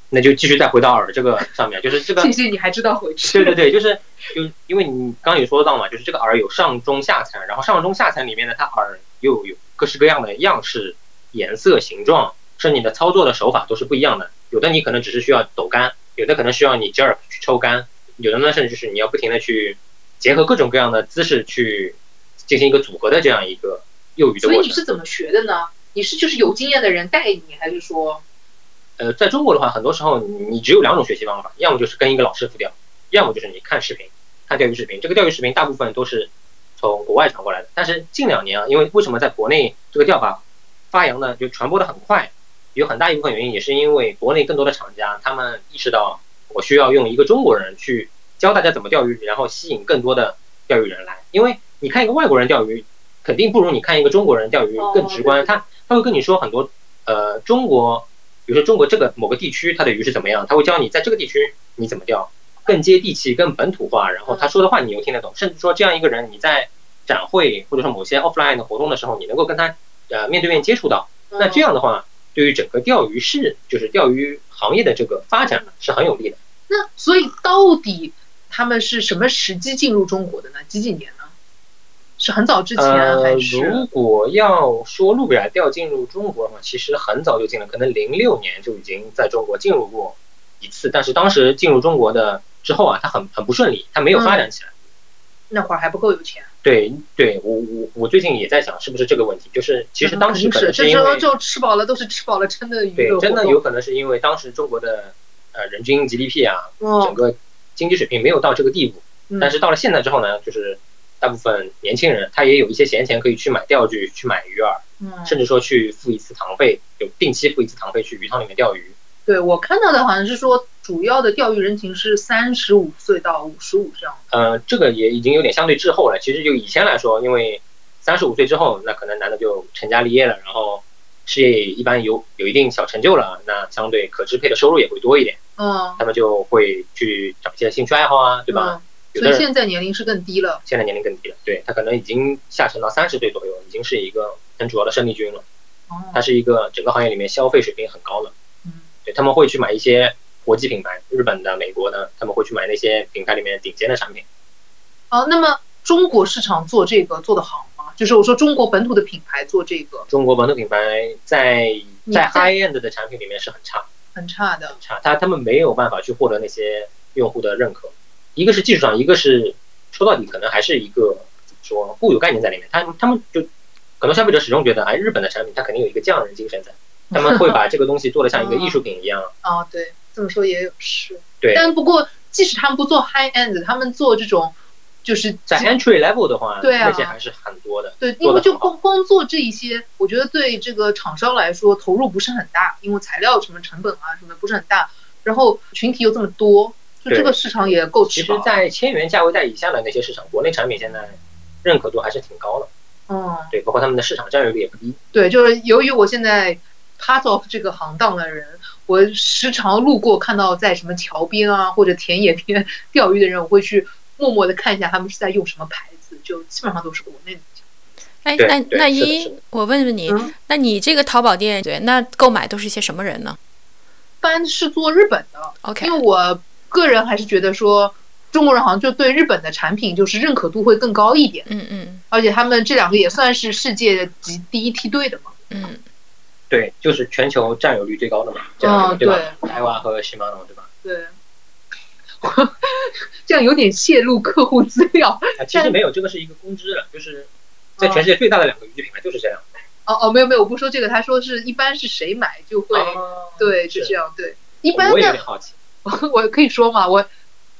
那就继续再回到饵这个上面，就是这个谢谢你还知道回去。对对对，就是就因为你刚刚有说到嘛，就是这个饵有上中下层，然后上中下层里面呢，它饵又有各式各样的样式、颜色、形状，甚至你的操作的手法都是不一样的。有的你可能只是需要抖杆，有的可能需要你 jerk 去抽杆，有的呢甚至就是你要不停的去结合各种各样的姿势去进行一个组合的这样一个诱鱼的所以。你是怎么学的呢？你是就是有经验的人带你，还是说？呃，在中国的话，很多时候你你只有两种学习方法，要么就是跟一个老师傅钓，要么就是你看视频，看钓鱼视频。这个钓鱼视频大部分都是从国外传过来的，但是近两年啊，因为为什么在国内这个钓法发扬呢就传播的很快，有很大一部分原因也是因为国内更多的厂家他们意识到我需要用一个中国人去教大家怎么钓鱼，然后吸引更多的钓鱼人来，因为你看一个外国人钓鱼，肯定不如你看一个中国人钓鱼更直观，他他会跟你说很多呃中国。比如说中国这个某个地区它的鱼是怎么样，他会教你在这个地区你怎么钓，更接地气、更本土化，然后他说的话你又听得懂，甚至说这样一个人你在展会或者说某些 offline 的活动的时候，你能够跟他呃面对面接触到，那这样的话，对于整个钓鱼市就是钓鱼行业的这个发展呢是很有利的。那所以到底他们是什么时机进入中国的呢？几几年呢？是很早之前呃还，是？如果要说路比亚钓进入中国的话，其实很早就进了，可能零六年就已经在中国进入过一次，但是当时进入中国的之后啊，他很很不顺利，他没有发展起来。那会儿还不够有钱。对，对我我我最近也在想是不是这个问题，就是其实当时可能是因为就吃饱了都是吃饱了撑的娱乐对，真的有可能是因为当时中国的呃人均 GDP 啊，整哦，个经济水平没有到这个地步，嗯但是到了现在之后呢，就是大部分年轻人他也有一些闲钱可以去买钓具、去买鱼饵，嗯，甚至说去付一次堂费，有定期付一次堂费去鱼塘里面钓鱼。对我看到的好像是说，主要的钓鱼人群是三十五岁到五十五这样。呃，这个也已经有点相对滞后了。其实就以前来说，因为三十五岁之后，那可能男的就成家立业了，然后事业一般有有一定小成就了，那相对可支配的收入也会多一点，嗯，他们就会去找一些兴趣爱好啊，对吧？嗯？所以现在年龄是更低了。现在年龄更低了，对他可能已经下沉到三十岁左右，已经是一个很主要的生力军了。哦，它是一个整个行业里面消费水平很高的，嗯，对他们会去买一些国际品牌，日本的、美国的，他们会去买那些品牌里面顶尖的产品。好，那么中国市场做这个做得好吗？就是我说中国本土的品牌做这个中国本土品牌在在 high end 的产品里面是很差很差的很。差，他他们没有办法去获得那些用户的认可。一个是技术上，一个是说到底可能还是一个怎么说固有概念在里面。他他们就很多消费者始终觉得，哎，日本的产品它肯定有一个匠人精神在，他们会把这个东西做得像一个艺术品一样。啊，对，这么说也有是。对，但不过，即使他们不做 high end，他们做这种就是在 entry level 的话，对啊那些还是很多的。对，因为就光光做这一些，我觉得对这个厂商来说投入不是很大，因为材料什么成本啊什么不是很大，然后群体又这么多，就对这个市场也够其实。在千元价位带以下的那些市场，国内产品现在认可度还是挺高的。嗯，对，包括他们的市场占有率也不低。对，就是由于我现在 part of 这个行当的人，我时常路过看到在什么桥边啊或者田野边 [LAUGHS] 钓鱼的人，我会去默默的看一下他们是在用什么牌子，就基本上都是国内的。哎，那那一，我问问你，嗯，那你这个淘宝店，对，那购买都是一些什么人呢一般是做日本的，？OK，因为我个人还是觉得说，中国人好像就对日本的产品就是认可度会更高一点，嗯嗯而且他们这两个也算是世界级第一梯队的嘛。嗯，对，就是全球占有率最高的嘛，这样嗯对吧？台湾和西马诺，对吧？对，[LAUGHS] 这样有点泄露客户资料。啊，其实没有，这个是一个公知了，就是在全世界最大的两个渔具品牌就是这样。哦哦，没有没有，我不说这个，他说是一般是谁买就会，哦对，是这样，对。一是我也有般的点好奇，[LAUGHS] 我可以说嘛，我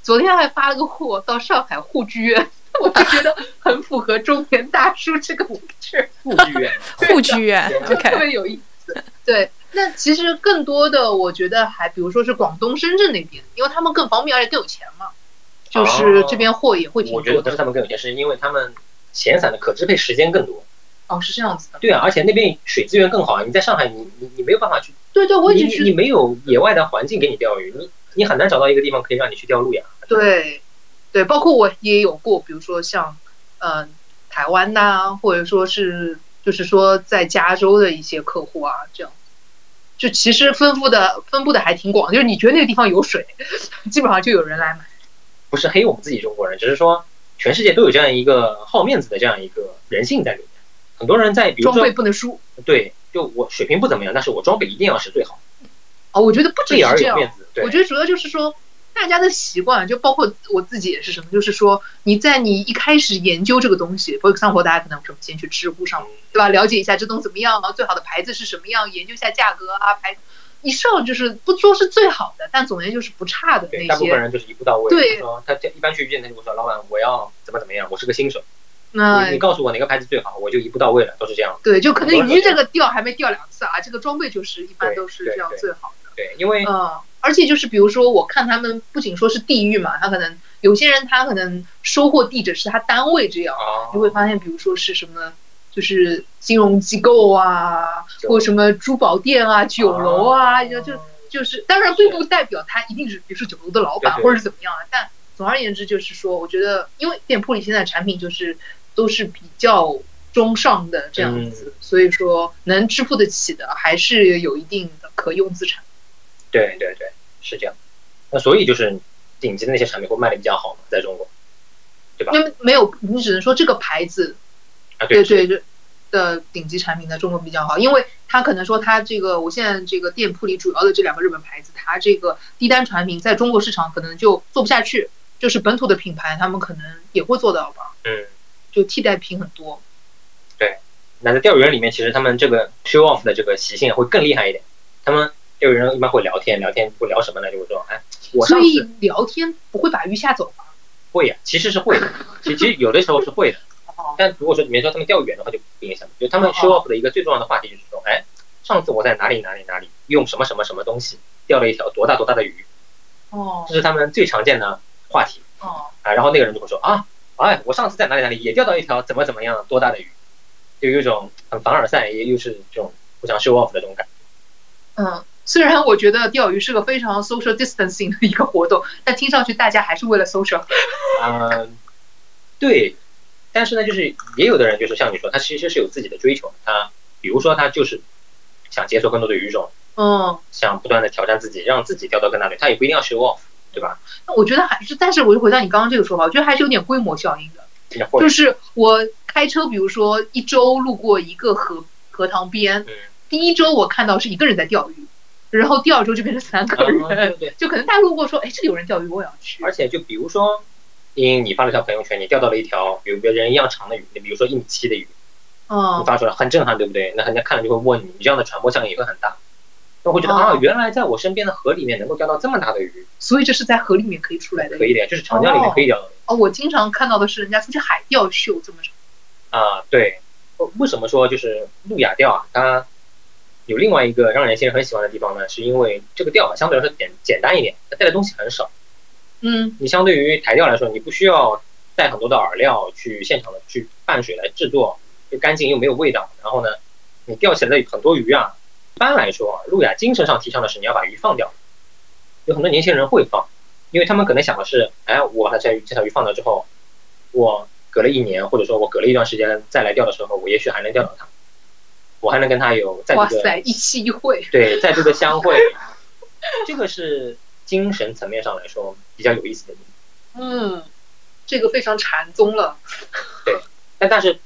昨天还发了个货到上海沪剧院，我就觉得很符合中年大叔这个名字。护剧院，[LAUGHS] 护剧院就特别有意思。[LAUGHS] 对，那其实更多的，我觉得还比如说是广东、深圳那边，因为他们更方便，而且更有钱嘛，就是这边货也会挺我觉得不是。他们更有钱，是因为他们闲散的可支配时间更多。哦，是这样子的。对啊，而且那边水资源更好。你在上海，你你你没有办法去，对对，我已经去你你没有野外的环境给你钓鱼，你你很难找到一个地方可以让你去钓路亚。对对，包括我也有过，比如说像嗯、呃台湾呐、或者说是就是说在加州的一些客户啊，这样。就其实分布的分布的还挺广，就是你觉得那个地方有水，[LAUGHS] 基本上就有人来买。不是黑我们自己中国人，只是说全世界都有这样一个好面子的这样一个人性在里面。很多人在比如装备说不能输对，就我水平不怎么样，但是我装备一定要是最好，啊、我觉得不只这是这样，我，觉得主要就是说，大家的习惯，就包括我自己也是什么，就是说你在你一开始研究这个东西，for example，大家可能什么先去知乎上，对吧？了解一下这东西怎么样啊，最好的牌子是什么样，研究一下价格啊，牌一上就是不说是最好的，但总而言之就是不差的，那些。大部分人就是一步到位。对他说他一般去遇见他就会说，老板我要怎么怎么样，我是个新手，那你你告诉我哪个牌子最好，我就一步到位了，都是这样。对，就可能鱼这个钓还没钓两次啊，这个装备就是一般都是这样最好的。对，因为嗯，而且就是比如说，我看他们不仅说是地域嘛，他可能有些人他可能收货地址是他单位这样，啊，你会发现，比如说是什么，就是金融机构啊，或什么珠宝店啊、酒楼啊，哦就就就是，当然并不代表他一定是，比如说酒楼的老板或者是怎么样啊，但总而言之就是说，我觉得，因为店铺里现在产品就是都是比较中上的这样子，所以说能支付得起的，还是有一定的可用资产。对对对，是这样。那所以就是顶级的那些产品会卖的比较好嘛，在中国，对吧？因为没有，你只能说这个牌子，啊，对对对对的顶级产品在中国比较好，因为它可能说它这个我现在这个店铺里主要的这两个日本牌子，它这个低单产品在中国市场可能就做不下去，就是本土的品牌他们可能也会做到吧，嗯，就替代品很多。对那在钓鱼人里面，其实他们这个 show off 的这个习性会更厉害一点。他们钓鱼人一般会聊天，聊天会聊什么呢？就是说，哎，我所以上次聊天不会把鱼吓走吗？会呀、其实是会的，其其实有的时候是会的。哦，但如果说你们说他们钓鱼远的话，就不影响。就他们 show off 的一个最重要的话题就是说，哎，上次我在哪里哪里哪里用什么什么什么东西钓了一条多大多大的鱼，哦这是他们最常见的话题哦，啊。然后那个人就会说啊，哎，我上次在哪里哪里也钓到一条怎么怎么样多大的鱼，就有一种很凡尔赛，也又是这种互相 show off 的这种感觉。嗯。虽然我觉得钓鱼是个非常 social distancing 的一个活动，但听上去大家还是为了 social。嗯，对，但是呢，就是也有的人就是像你说，他其实是有自己的追求，他比如说他就是想解锁更多的鱼种，嗯，想不断的挑战自己，让自己钓到更大的鱼，他也不一定要 show off，对吧？那我觉得还是，但是我就回到你刚刚这个说法，我觉得还是有点规模效应的。就是我开车，比如说一周路过一个河河塘边，嗯，第一周我看到是一个人在钓鱼，然后第二周就变成三个人，嗯对对对，就可能大家路过说，哎，这里有人钓鱼，我也要去。而且就比如说，因你发了条朋友圈，你钓到了一条比如别人一样长的鱼，你比如说一米七的鱼，哦你，发出来很震撼，对不对？那人家看了就会问你，你这样的传播效应也会很大。那我会觉得哦啊，原来在我身边的河里面能够钓到这么大的鱼，所以这是在河里面可以出来的可以的呀，就是长江里面可以钓到的。哦，我经常看到的是人家出去海钓秀这么长。啊，对，呃为什么说就是路亚钓啊？它有另外一个让人现在很喜欢的地方呢，是因为这个钓法相对来说简简单一点，它带的东西很少。嗯你相对于台钓来说，你不需要带很多的饵料去现场的去拌水来制作，又干净又没有味道。然后呢，你钓起来的很多鱼啊，一般来说啊，路亚精神上提倡的是你要把鱼放掉。有很多年轻人会放，因为他们可能想的是，哎，我把这条鱼这条鱼放掉之后，我隔了一年，或者说我隔了一段时间再来钓的时候，我也许还能钓到它，我还能跟他有再度哇塞，的一期一会。对再度的相会。这个是精神层面上来说比较有意思的。嗯，这个非常禅宗了。对但但是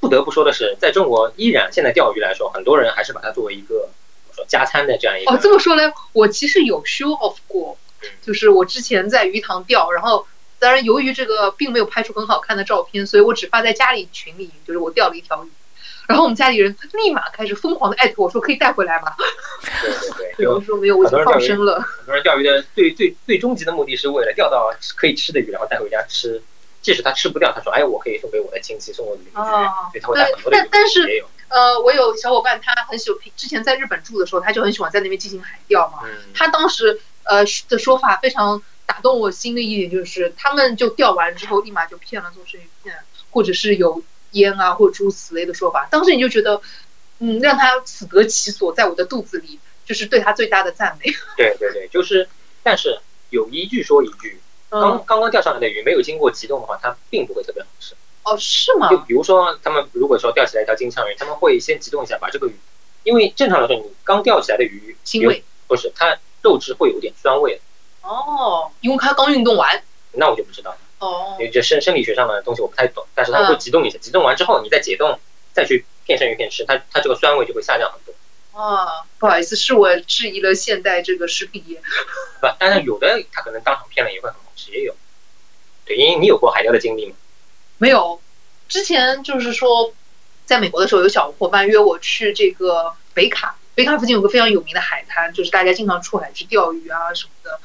不得不说的是，在中国依然现在钓鱼来说，很多人还是把它作为一个说加餐的这样一个。哦，这么说来，我其实有 show off 过嗯，就是我之前在鱼塘钓，然后当然由于这个并没有拍出很好看的照片，所以我只发在家里群里，就是我钓了一条鱼。然后我们家里人立马开始疯狂的艾特我说可以带回来吗？对对对，对，[LAUGHS] 有我说没有，我已经放生了。很多人钓鱼的最最最终极的目的是为了钓到可以吃的鱼，然后带回家吃。即使他吃不掉，他说：“哎，我可以送给我的亲戚，送我的邻居。哦所以他会带很多的鱼。对但但是呃，我有小伙伴，他很喜欢，之前在日本住的时候，他就很喜欢在那边进行海钓嘛。嗯，他当时呃的说法非常打动我心的一点就是，他们就钓完之后立马就骗了做生鱼片，或者是有烟啊或者诸如此类的说法。当时你就觉得，嗯，让他死得其所，在我的肚子里，就是对他最大的赞美。[LAUGHS] 对对对，就是，但是有一句说一句，刚嗯，刚刚钓上来的鱼没有经过急冻的话，它并不会特别好吃。哦，是吗？就比如说，他们如果说钓起来一条金枪鱼，他们会先急冻一下，把这个鱼，因为正常来说，你刚钓起来的鱼腥味不是它肉质会有点酸味，哦，因为它刚运动完。那我就不知道了，哦因为这生生理学上的东西我不太懂，但是他们会急冻一下，急冻完之后你再解冻，再去片生鱼片吃，它它这个酸味就会下降很多。啊，不好意思，是我质疑了现代这个食品业。[LAUGHS] 不，但是有的它可能当场片了也会很好吃，也有。对，因为你有过海钓的经历吗？没有，之前就是说，在美国的时候，有小伙伴约我去这个北卡，北卡附近有个非常有名的海滩，就是大家经常出海去钓鱼啊什么的。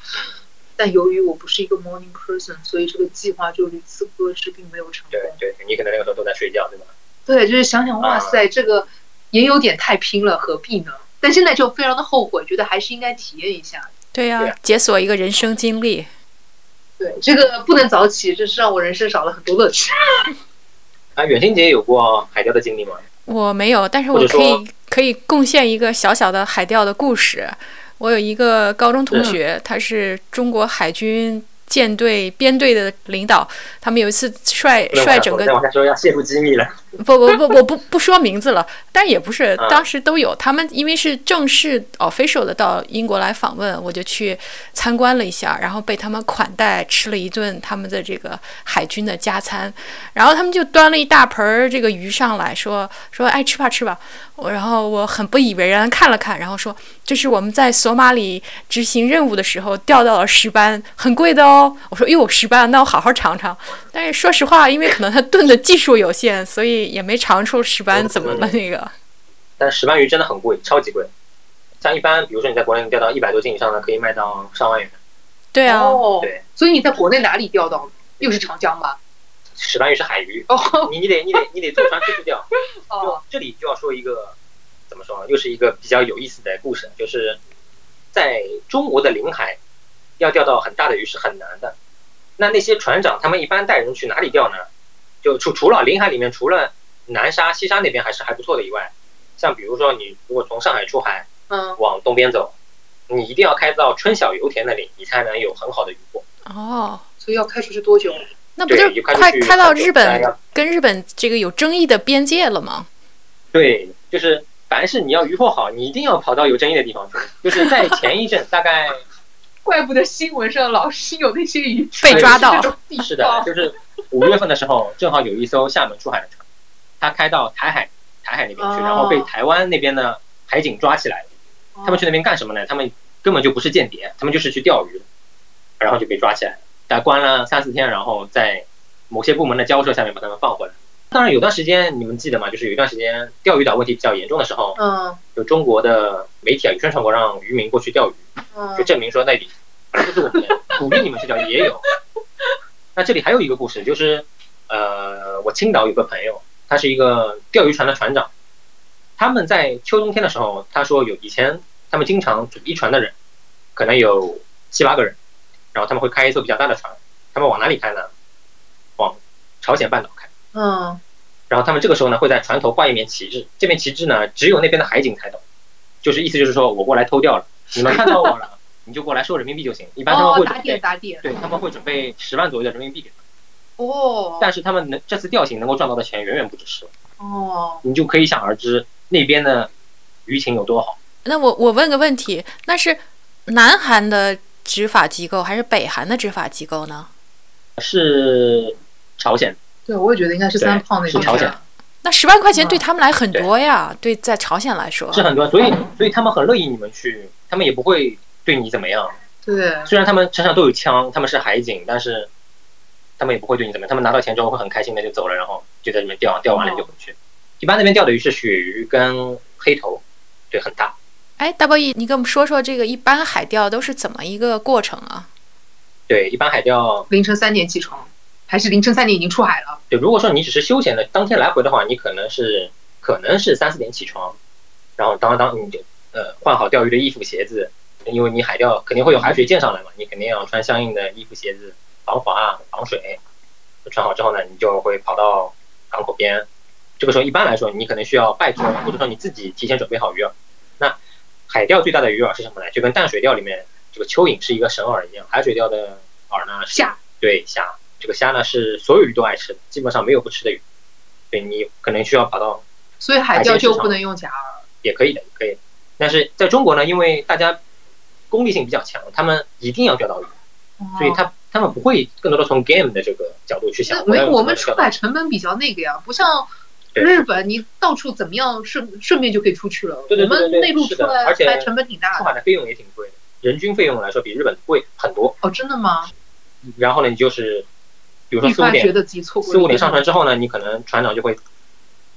但由于我不是一个 morning person，所以这个计划就屡次搁置，并没有成功。对对对，你可能那个时候都在睡觉，对吧？对，就是想想，哇塞，这个也有点太拼了，何必呢？但现在就非常的后悔，觉得还是应该体验一下。对呀、对啊解锁一个人生经历。对，这个不能早起，这是让我人生少了很多乐趣。[LAUGHS] 啊，远星姐有过海钓的经历吗？我没有，但是我可以可以贡献一个小小的海钓的故事。我有一个高中同学，他是中国海军舰队编队的领导，他们有一次率率整个往下说再往下说要泄露机密了。不不不，我不不说名字了，但也不是，嗯当时都有。他们因为是正式 official 的到英国来访问，我就去参观了一下，然后被他们款待，吃了一顿他们的这个海军的加餐，然后他们就端了一大盆儿这个鱼上来说说，哎，吃吧吃吧。我然后我很不以为然看了看，然后说这是我们在索马里执行任务的时候钓到了石斑，很贵的哦。我说哟石斑，那我好好尝尝。但是说实话，因为可能他炖的技术有限，所以也没尝出石斑怎么的那个。[LAUGHS] 但石斑鱼真的很贵，超级贵。像一般，比如说你在国内钓到一百多斤以上的，可以卖到上万元。对啊，哦，对，所以你在国内哪里钓到的？又是长江吗？石斑鱼是海鱼，哦 [LAUGHS] 你你得你得你得坐船出去钓。[LAUGHS] 哦就这里就要说一个怎么说呢？又是一个比较有意思的故事，就是在中国的领海要钓到很大的鱼是很难的。那那些船长他们一般带人去哪里钓呢？就除除了领海里面，除了南沙、西沙那边还是还不错的以外，像比如说你如果从上海出海嗯，往东边走，你一定要开到春晓油田那里，你才能有很好的渔获。哦，所以要开出去多久？那不就快开到日本跟日本这个有争议的边界了吗？对，就是凡是你要渔获好，你一定要跑到有争议的地方去。就是在前一阵，大概 [LAUGHS] 怪不得新闻上老是有那些鱼被抓到是的，就是五月份的时候，正好有一艘厦门出海的船，它开到台海台海那边去，哦然后被台湾那边的海警抓起来了。他们去那边干什么呢？他们根本就不是间谍，他们就是去钓鱼，然后就被抓起来了，大概关了三四天，然后在某些部门的交涉下面把他们放回来。当然有段时间你们记得吗？就是有一段时间钓鱼岛问题比较严重的时候，嗯有中国的媒体啊有宣传过让渔民过去钓鱼，嗯就嗯证明说那里就是我们鼓励你们去钓鱼，也有。[LAUGHS] 那这里还有一个故事，就是呃，我青岛有个朋友，他是一个钓鱼船的船长，他们在秋冬天的时候，他说有以前他们经常组一船的人，可能有七八个人，然后他们会开一艘比较大的船，他们往哪里开呢？往朝鲜半岛开。嗯然后他们这个时候呢，会在船头挂一面旗帜，这面旗帜呢，只有那边的海警才懂，就是意思就是说我过来偷钓了，你们看到我了，你就过来收人民币就行。一般他们哦，打会准备，点打点对他们会准备十万左右的人民币给他，哦但是他们能这次钓行能够赚到的钱远远不止十万，哦你就可以想而知那边的舆情有多好。那我我问个问题，那是南韩的执法机构还是北韩的执法机构呢？是朝鲜，对，我也觉得应该是三胖那边是朝鲜那十万块钱嗯对他们来很多呀，对，在朝鲜来说，是很多，所以所以他们很乐意你们去，他们也不会对你怎么样。对，虽然他们身上都有枪，他们是海警，但是他们也不会对你怎么样。他们拿到钱之后会很开心的就走了，然后就在里面钓，钓完了就回去。一般那边钓的鱼是鳕鱼跟黑头，对，很大。哎，W E，你跟我们说说这个一般海钓都是怎么一个过程啊？对，一般海钓，凌晨三点起床，还是凌晨三点已经出海了？对，如果说你只是休闲的，当天来回的话，你可能是可能是三四点起床，然后当当你就呃换好钓鱼的衣服鞋子，因为你海钓肯定会有海水溅上来嘛，你肯定要穿相应的衣服鞋子，防滑防水。穿好之后呢，你就会跑到港口边。这个时候一般来说，你可能需要拜托，或者说你自己提前准备好鱼饵。那海钓最大的鱼饵是什么呢？就跟淡水钓里面这个蚯蚓是一个神饵一样，海水钓的饵呢是虾，对虾。这个虾呢是所有鱼都爱吃的，基本上没有不吃的鱼。对你可能需要跑到所以海钓就不能用假饵。也可以的，也可以。但是在中国呢，因为大家功利性比较强，他们一定要钓到鱼，所以他他们不会更多的从 game 的这个角度去想。哦那没我们出海成本比较那个呀，不像对日本，你到处怎么样顺顺便就可以出去了。对对对对对我们内陆出来而且还成本挺大的。出海的费用也挺贵的，人均费用来说比日本贵很多。哦，真的吗？然后呢，你就是比如说四五点四五点上船之后呢，你可能船长就会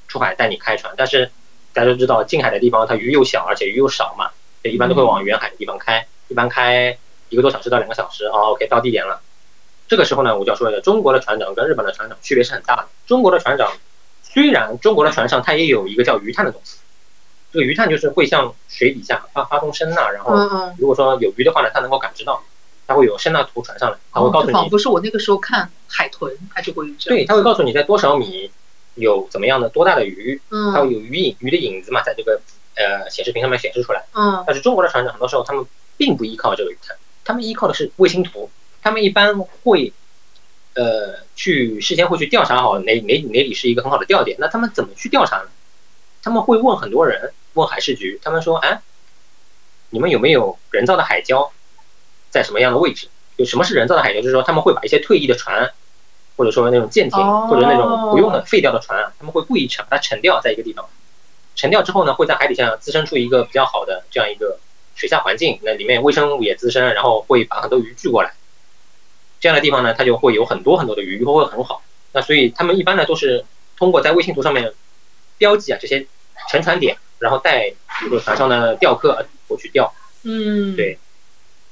出海带你开船，但是 [LAUGHS] 大家都知道近海的地方它鱼又小，而且鱼又少嘛，所以一般都会往远海的地方开，一般开一个多小时到两个小时。哦，OK，到地点了。这个时候呢，我就要说一下，中国的船长跟日本的船长区别是很大的。中国的船长虽然中国的船上它也有一个叫鱼探的东西，这个鱼探就是会向水底下发发送声呐，然后。如果说有鱼的话呢，它能够感知到，它会有声呐图传上来，它会哦，告诉你这仿佛是我那个时候看海豚，它就会。对，它会告诉你在多少米有怎么样的多大的鱼，它会嗯有鱼影鱼的影子嘛，在这个呃显示屏上面显示出来。嗯但是中国的船长很多时候他们并不依靠这个鱼探，他们依靠的是卫星图，他们一般会，呃，去事先会去调查好哪哪哪里是一个很好的钓点。那他们怎么去调查呢？他们会问很多人，问海事局，他们说，哎，你们有没有人造的海礁，在什么样的位置？就什么是人造的海礁？就是说他们会把一些退役的船，或者说那种舰艇，或者那种不用的废掉的船啊，他们会故意沉把它沉掉在一个地方，沉掉之后呢，会在海底下滋生出一个比较好的这样一个水下环境，那里面微生物也滋生，然后会把很多鱼聚过来。这样的地方呢，它就会有很多很多的鱼，鱼会很好。那所以他们一般呢都是通过在卫星图上面标记啊这些沉船点，然后带比如说船上的钓客过去钓。嗯，对，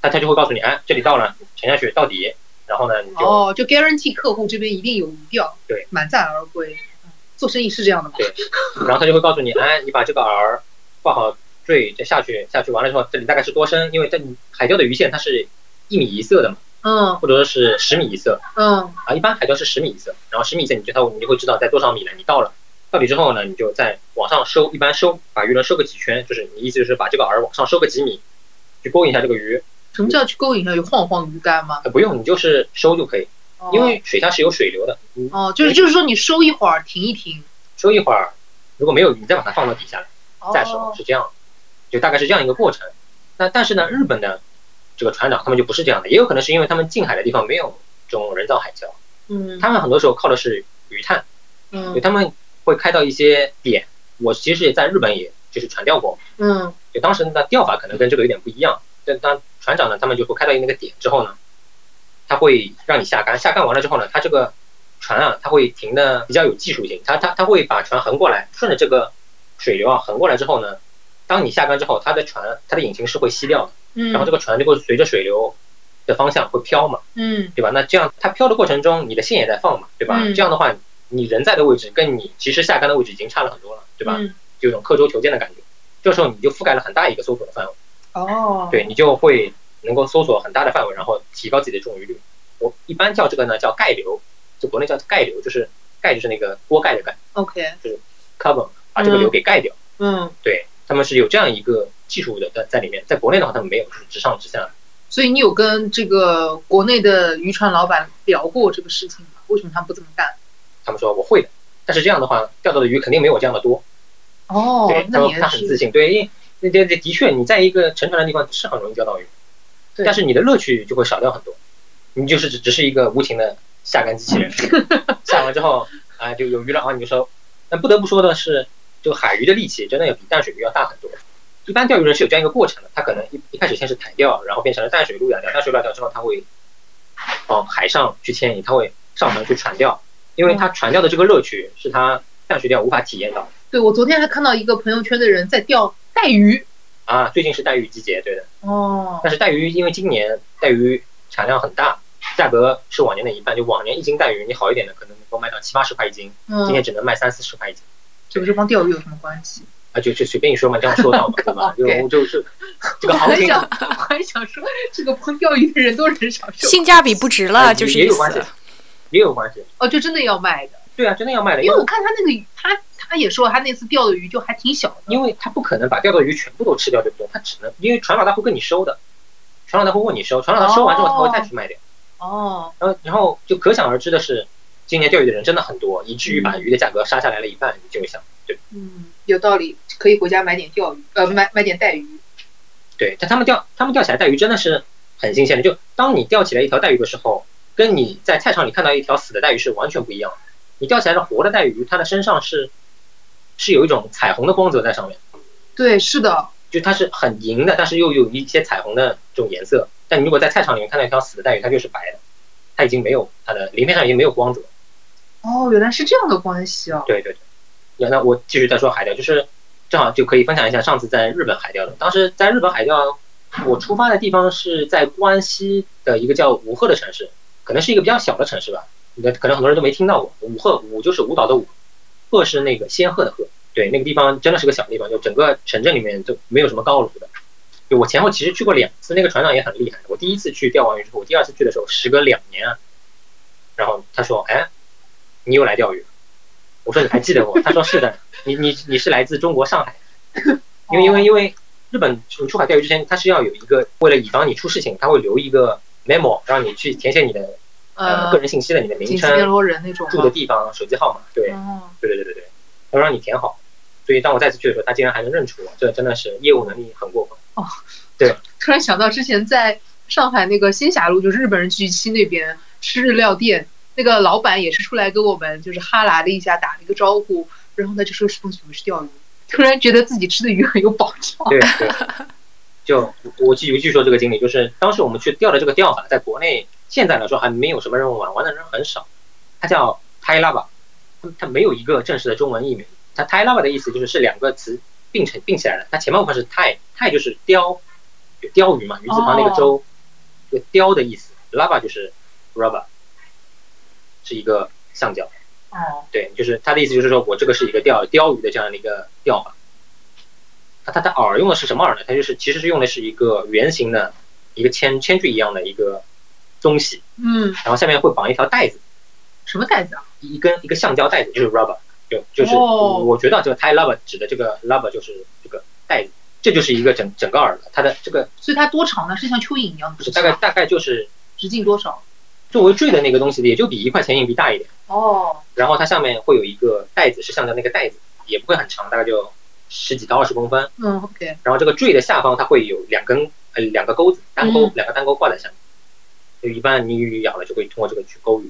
他他就会告诉你，哎，这里到了，沉下去到底，然后呢你就哦，就 guarantee 客户这边一定有鱼钓，对，满载而归。做生意是这样的吗？对，然后他就会告诉你，哎，你把这个饵挂好坠再下去，下去完了之后，这里大概是多深？因为这海钓的鱼线它是一米一色的嘛，嗯或者说是十米一色嗯啊，一般海钓是十米一色，然后十米一色你就它你就会知道在多少米了，你到了。到底之后呢，你就在往上收，一般收把鱼轮收个几圈，就是你意思就是把这个饵往上收个几米，去勾引一下这个鱼。什么叫去勾引它？有晃晃鱼竿吗？呃，不用，你就是收就可以，哦因为水下是有水流的。你哦，就是就是说你收一会儿停一停，收一会儿，如果没有鱼，你再把它放到底下来再收，哦是这样，就大概是这样一个过程。那但是呢，日本的这个船长他们就不是这样的，也有可能是因为他们近海的地方没有这种人造海礁，嗯他们很多时候靠的是鱼探，嗯就他们会开到一些点。我其实也在日本也就是船钓过，嗯就当时的钓法可能跟这个有点不一样。但当船长呢，他们就会开到那个点之后呢，他会让你下竿，下竿完了之后呢，他这个船啊，他会停的比较有技术性，他他他会把船横过来，顺着这个水流啊横过来之后呢，当你下竿之后，它的船它的引擎是会熄掉的，嗯，然后这个船就会随着水流的方向会飘嘛，嗯对吧？那这样它飘的过程中，你的线也在放嘛，对吧？嗯这样的话，你人在的位置跟你其实下竿的位置已经差了很多了，对吧？嗯就有种刻舟求剑的感觉。这时候你就覆盖了很大一个搜索的范围。哦，对你就会能够搜索很大的范围，然后提高自己的中鱼率。我一般叫这个呢叫盖流，就国内叫盖流，就是盖就是那个锅盖的盖，OK，就是，cover 把这个流给盖掉。嗯，对，他们是有这样一个技术的在在里面，在国内的话他们没有，就是直上直下。所以你有跟这个国内的渔船老板聊过这个事情吗？为什么他们不这么干？他们说我会的，但是这样的话钓到的鱼肯定没有我这样的多。哦对，，他们那也是，他很自信，对，因为那这这的确你在一个沉船的地方是很容易钓到鱼，对但是你的乐趣就会少掉很多，你就是只只是一个无情的下竿机器人，[LAUGHS] 下完之后啊就有鱼了啊你就收。但不得不说的是，这个海鱼的力气真的要比淡水鱼要大很多。一般钓鱼人是有这样一个过程的，他可能一一开始先是台钓，然后变成了淡水路亚钓，淡水路亚钓之后他会往海上去迁移，他会上船去船钓，因为他船钓的这个乐趣是他淡水钓无法体验到的。对我昨天还看到一个朋友圈的人在钓带鱼，啊，最近是带鱼季节，对的。哦，但是带鱼因为今年带鱼产量很大，价格是往年的一半。就往年一斤带鱼，你好一点的可能能够卖到七八十块一斤，今年嗯，只能卖三四十块一斤。这不是帮钓鱼有什么关系？啊，就就随便你说嘛，这样说到嘛，对吧？[LAUGHS] 就就是这个我行情还想，我还想说，这个帮钓鱼的人都人少受，性价比不值了，呃就是也有关。系，也有关系。哦，就真的要卖的，对啊，真的要卖的，因为我看他那个鱼，他他也说他那次钓的鱼就还挺小的，因为他不可能把钓到的鱼全部都吃掉，对不对？他只能因为船老大会跟你收的，船老大会问你收，船老大收完之后他会再去卖掉。哦，然后然后就可想而知的是，今年钓鱼的人真的很多，以至于把鱼的价格杀下来了一半。你就想，对嗯，有道理，可以回家买点钓鱼，呃，买买点带鱼，对，但他们钓他们钓起来带鱼真的是很新鲜的。就当你钓起来一条带鱼的时候，跟你在菜场里看到一条死的带鱼是完全不一样的。你钓起来的活的带鱼，它的身上是是有一种彩虹的光泽在上面，对，是的，就它是很银的，但是又有一些彩虹的这种颜色。但你如果在菜场里面看到一条死的带鱼，它就是白的，它已经没有它的鳞片上已经没有光泽。哦，原来是这样的关系哦，对对对，那那我继续再说海钓，就是正好就可以分享一下上次在日本海钓的。当时在日本海钓，我出发的地方是在关西的一个叫武贺的城市，可能是一个比较小的城市吧，那可能很多人都没听到过。武贺武就是舞蹈的舞，鹤是那个仙鹤的鹤，对，那个地方真的是个小地方，就整个城镇里面都没有什么高楼的。就我前后其实去过两次，那个船长也很厉害。我第一次去钓完鱼之后，我第二次去的时候时隔两年啊，然后他说：“哎，你又来钓鱼了。”我说：“你还记得我？”他说：“是的，你你你是来自中国上海，[LAUGHS] 因为因为因为日本你出海钓鱼之前，他是要有一个为了以防你出事情，他会留一个 memo，让你去填写你的呃个人信息的，你的名称、住的地方、手机号码，对，哦，对对对对对，都让你填好。所以当我再次去的时候，他竟然还能认出我，这真的是业务能力很过分。突然想到之前在上海那个新霞路，就是日本人聚集区那边吃日料店，那个老板也是出来跟我们就是哈拉了一下，打了一个招呼，然后他就说是东西我们是钓鱼，突然觉得自己吃的鱼很有保障。对对，就我记有据说这个经历，就是当时我们去钓的这个钓法，在国内现在来说还没有什么人玩，玩的人很少。它叫 tai lava，它它没有一个正式的中文译名。它 tai lava 的意思就是是两个词并成并起来的，它前半部分是 tai，tai 就是鲷，就鲷鱼嘛，鱼字旁那个舟，这个鲷的意思，lava 就是 rubber，是一个橡胶。哦，对，就是他的意思，就是说我这个是一个钓钓鱼的这样的一个钓法。它它它饵用的是什么饵呢？它就是其实是用的是一个圆形的一个铅铅坠一样的一个东西，嗯，然后下面会绑一条带子，什么带子啊？一根一个橡胶带子，就是 rubber，就就是、哦我觉得这个 tie rubber 指的这个 rubber 就是这个带子，这就是一个整整个饵了。它的这个所以它多长呢？是像蚯蚓一样的，不是大概大概就是直径多少？作为坠的那个东西，也就比一块钱硬币大一点。哦，然后它下面会有一个袋子，是橡胶那个袋子，也不会很长，大概就十几到二十公分。嗯，OK，然后这个坠的下方它会有两根呃两个钩子，单钩、嗯两个单钩挂在下面。就一般你鱼咬了就会通过这个去勾鱼。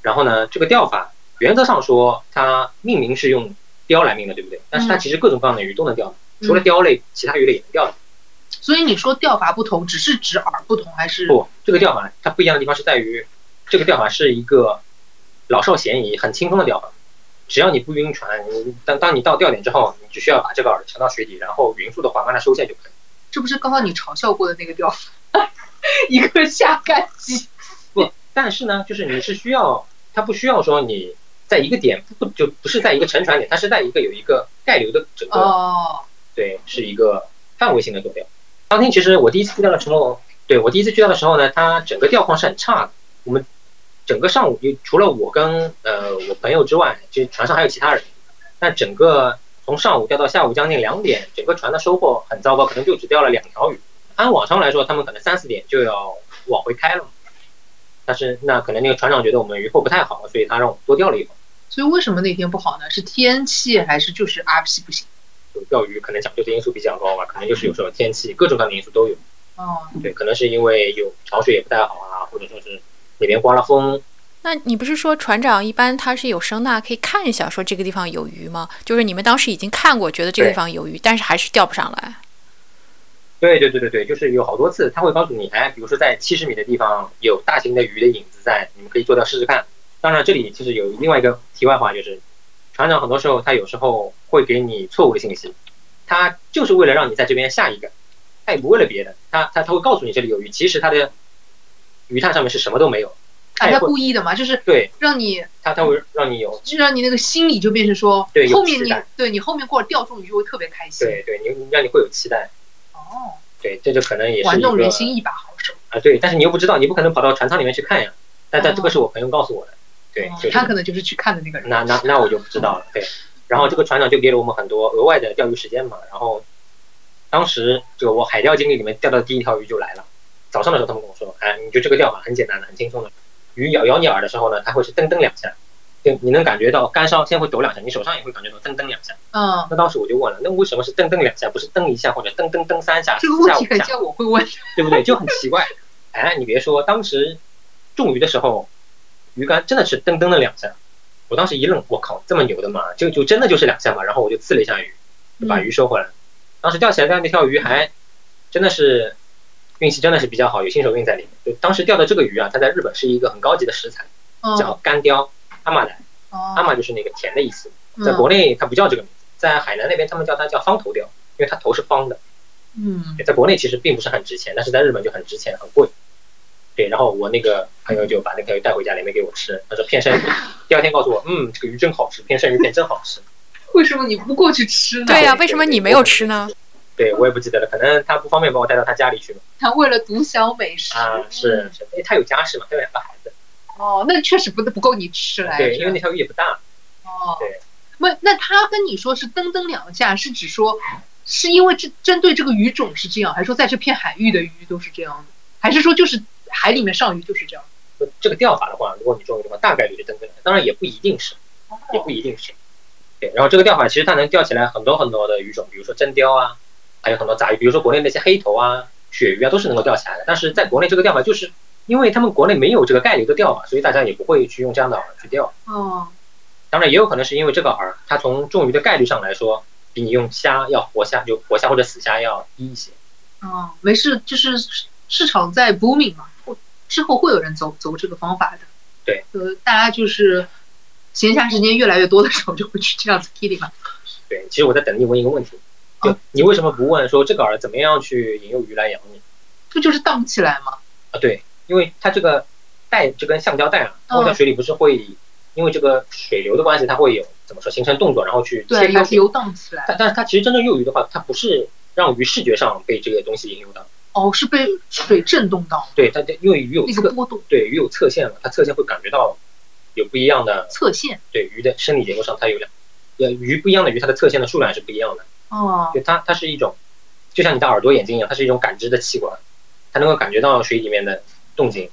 然后呢，这个钓法原则上说它命名是用鲷来命的，对不对？但是它嗯其实各种各样的鱼都能钓，嗯除了鲷类，其他鱼类也能钓的。所以你说钓法不同，只是指饵不同，还是不，这个钓法它不一样的地方是在于，这个钓法是一个老少咸宜、很轻松的钓法。只要你不晕船，你当当你到钓点之后，你只需要把这个饵沉到水底，然后匀速的缓慢的收线就可以。这不是刚刚你嘲笑过的那个钓法？[LAUGHS] 一个下杆机，不，但是呢，就是你是需要，它不需要说你在一个点不就不是在一个沉船点，它是在一个有一个盖流的整个、哦，对，是一个范围性的坐标。当天其实我第一次去钓的时候，对我第一次去钓的时候呢，它整个钓况是很差的。我们整个上午就除了我跟呃我朋友之外，其实船上还有其他人，但整个从上午钓到下午将近两点，整个船的收获很糟糕，可能就只钓了两条鱼。按往常来说，他们可能三四点就要往回开了。但是那可能那个船长觉得我们鱼获不太好，所以他让我们多钓了一会儿。所以为什么那天不好呢？是天气还是就是 RP 不行？就钓鱼可能讲究的因素比较高吧，可能就是有时候天气各种各样的因素都有。哦，对，可能是因为有潮水也不太好啊，或者说是那边刮了风。那你不是说船长一般他是有声呐可以看一下，说这个地方有鱼吗？就是你们当时已经看过，觉得这个地方有鱼，但是还是钓不上来。对对对对对，就是有好多次他会告诉你，哎，比如说在七十米的地方有大型的鱼的影子在，你们可以做钓试试看。当然，这里其实有另外一个题外话，就是船长很多时候他有时候会给你错误的信息，他就是为了让你在这边下一个，他也不为了别的，他他他会告诉你这里有鱼，其实他的鱼探上面是什么都没有，啊，他故意的嘛，就是对让你他他会让你有就让你那个心理就变成说，对后面你对你后面过了钓中鱼就会特别开心。对对，你你让你会有期待，哦，对，这就可能也是玩弄人心一把好手。啊，对，但是你又不知道，你不可能跑到船舱里面去看呀。但但这个是我朋友告诉我的，对，就是哦他可能就是去看的那个人。那那那我就不知道了，对。然后这个船长就给了我们很多额外的钓鱼时间嘛。然后当时这个我海钓经历里面钓到的第一条鱼就来了。早上的时候他们跟我说，哎，你就这个钓法很简单的，很轻松的。鱼咬咬你饵的时候呢，它会是噔噔两下，就你能感觉到竿梢先会抖两下，你手上也会感觉到噔噔两下。嗯，那当时我就问了，那为什么是噔噔两下，不是噔一下或者噔噔噔三下、这个四下、五下？问题很像我会问。对不对？就很奇怪。哎，你别说，当时中鱼的时候，鱼竿真的是噔噔的两下。我当时一愣，我靠，这么牛的吗？就就真的就是两下嘛。然后我就刺了一下鱼，就把鱼收回来。当时钓起来的那条鱼还真的是运气真的是比较好，有新手运在里面。就当时钓的这个鱼啊，它在日本是一个很高级的食材，叫嗯，干鲷，阿玛来。阿哦，玛就是那个甜的意思。在嗯国内它不叫这个名字，在海南那边他们叫它叫方头鲷，因为它头是方的。嗯，在国内其实并不是很值钱，但是在日本就很值钱，很贵。对，然后我那个朋友就把那条鱼带回家里面给我吃，他说片生鱼。第二天告诉我，嗯，这个鱼真好吃，片生鱼片真好吃。[LAUGHS] 为什么你不过去吃呢？对呀、对为什么你没有吃呢？对我也不记得了，可能他不方便把我带到他家里去嘛。他为了独享美食啊，是是，因为他有家室嘛，他有两个孩子。哦，那确实不不够你吃来。对，因为那条鱼也不大。哦，对，那，那他跟你说是噔噔两下，是指说是因为这针对这个鱼种是这样，还是说在这片海域的鱼都是这样的，还是说就是海里面上鱼就是这样。这个钓法的话，如果你中鱼的话，大概率是登根来，当然也不一定是，也不一定是。对，然后这个钓法其实它能钓起来很多很多的鱼种，比如说真鲷啊，还有很多杂鱼，比如说国内那些黑头啊、鳕鱼啊，都是能够钓起来的。但是在国内这个钓法就是因为他们国内没有这个概率的钓法，所以大家也不会去用这样的饵去钓。哦，当然也有可能是因为这个饵，它从中鱼的概率上来说，比你用虾要活虾，就活虾或者死虾要低一些。哦，没事，就是市场在 booming 嘛，之后会有人走走这个方法的。对，呃，大家就是闲暇时间越来越多的时候，就会去这样子嘛。对，其实我在等你问一个问题，就你为什么不问说这个饵怎么样去引诱鱼来咬你？这就是荡起来嘛。啊，对，因为它这个带这根橡胶带啊，它在水里不是会因为这个水流的关系，它会有怎么说形成动作，然后去对切开游荡起来。但但是它其实真正诱鱼的话，它不是让鱼视觉上被这个东西引诱到，哦，是被水震动到对，它因为鱼有侧那个波动对鱼有侧线嘛，它侧线会感觉到有不一样的侧线。对鱼的生理结构上，它有两呃鱼不一样的鱼，它的侧线的数量是不一样的。哦，就它它是一种，就像你的耳朵、眼睛一样，它是一种感知的器官，它能够感觉到水里面的动静。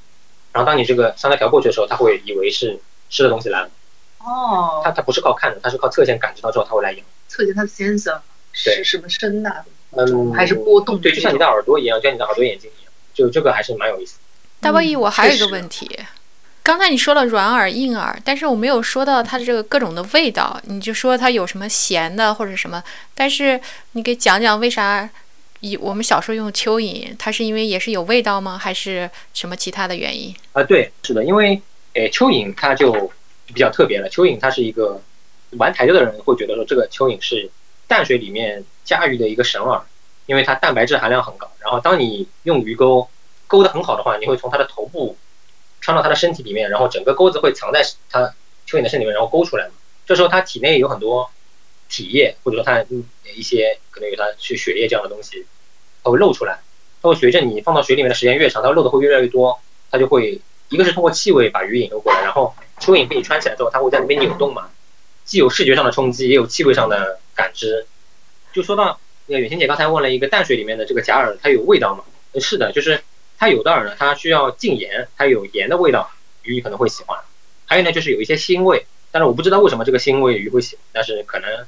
然后当你这个香蕉条过去的时候，它会以为是吃的东西来了。哦，它它不是靠看的，它是靠侧线感知到之后，它会来咬。侧线它的 sensor 是什么声呐的，嗯，还是波动对，就像你的耳朵一样，就像你的耳朵、眼睛一样，就这个还是蛮有意思的。大波一，我还有一个问题。刚才你说了软耳、硬耳，但是我没有说到它的这个各种的味道。你就说它有什么咸的或者什么，但是你给讲讲为啥以我们小时候用蚯蚓，它是因为也是有味道吗？还是什么其他的原因？啊，对，是的，因为诶，蚯蚓它就比较特别了。蚯蚓它是一个玩台钓的人会觉得说，这个蚯蚓是淡水里面加鱼的一个神饵，因为它蛋白质含量很高。然后当你用鱼钩钩得很好的话，你会从它的头部穿到它的身体里面，然后整个钩子会藏在它蚯蚓的身体里面，然后勾出来嘛。这时候它体内有很多体液，或者说它一些可能有它是血液这样的东西，它会漏出来。它会随着你放到水里面的时间越长，它漏的会越来越多，它就会一个是通过气味把鱼引诱过来，然后蚯蚓被你穿起来之后，它会在那边扭动嘛，既有视觉上的冲击，也有气味上的感知。就说到那个远晴姐刚才问了一个淡水里面的这个假饵，它有味道吗？是的，就是它有的饵呢，它需要浸盐，它有盐的味道，鱼可能会喜欢。还有呢，就是有一些腥味，但是我不知道为什么这个腥味鱼会喜欢，但是可能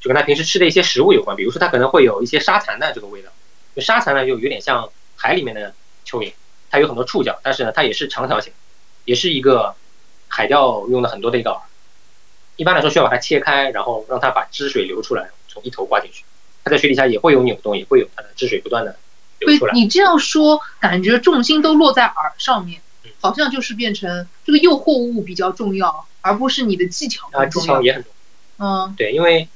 就跟它平时吃的一些食物有关，比如说它可能会有一些沙蚕的这个味道。就沙蚕呢，就有点像海里面的蚯蚓，它有很多触角，但是呢，它也是长条形，也是一个海钓用的很多的一个饵。一般来说需要把它切开，然后让它把汁水流出来，从一头挂进去。它在水底下也会有扭动，也会有它的汁水不断的流出来。你这样说，感觉重心都落在饵上面嗯，好像就是变成这个诱惑物比较重要，而不是你的技巧啊，技。巧也很重要。嗯对，因为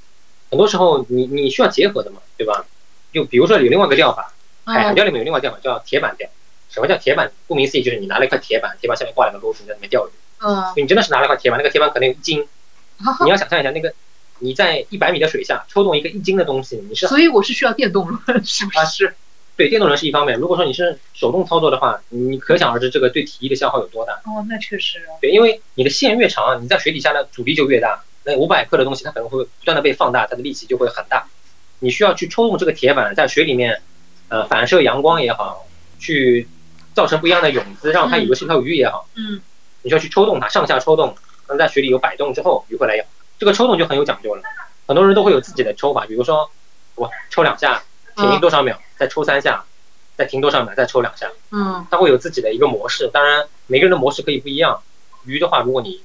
很多时候你你需要结合的嘛，对吧？就比如说有另外一个钓法，海钓里面有另外一个钓法叫铁板钓。什么叫铁板？顾名思义就是你拿了一块铁板，铁板下面挂两个钩子，你在里面钓鱼。嗯，你真的是拿了一块铁板，那个铁板可能有一斤，你要想象一下，那个你在一百米的水下抽动一个一斤的东西，你是所以我是需要电动轮，是不是啊是？对电动轮是一方面。如果说你是手动操作的话，你可想而知这个对体力的消耗有多大。哦，那确实啊。对，因为你的线越长，你在水底下的阻力就越大。那五百克的东西，它可能会不断的被放大，它的力气就会很大。你需要去抽动这个铁板，在水里面，呃，反射阳光也好，去造成不一样的泳姿，让它以为是条鱼也好，嗯你需要去抽动它，上下抽动，让在水里有摆动之后，鱼会来咬。这个抽动就很有讲究了，很多人都会有自己的抽法，比如说我抽两下，停多少秒，再抽三下，再停多少秒，再抽两下。嗯它会有自己的一个模式。当然，每个人的模式可以不一样。鱼的话，如果你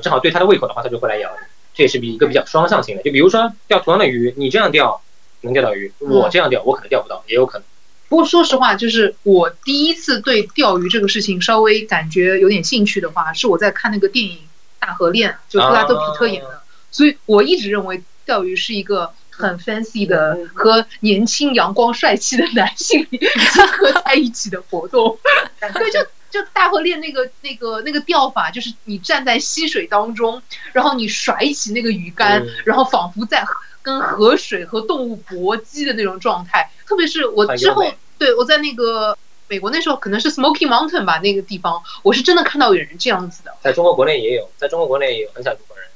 正好对它的胃口的话，它就会来咬你。这也是比一个比较双向性的。就比如说钓同样的鱼，你这样钓能钓到鱼，我这样钓我可能钓不到，也有可能。不过说实话，就是我第一次对钓鱼这个事情稍微感觉有点兴趣的话，是我在看那个电影《大河恋》，就布拉德皮特演的。所以我一直认为钓鱼是一个很 fancy 的和年轻、阳光、帅气的男性结 [LAUGHS] 合在一起的活动。[LAUGHS] 对，就就大河恋那个那个那个钓法，就是你站在溪水当中，然后你甩起那个鱼竿，嗯然后仿佛在跟河水和动物搏击的那种状态。特别是我之后对我在那个美国那时候可能是 Smoky Mountain 吧，那个地方，我是真的看到有人这样子的。在中国国内也有，在中国国内也有很小一部分人，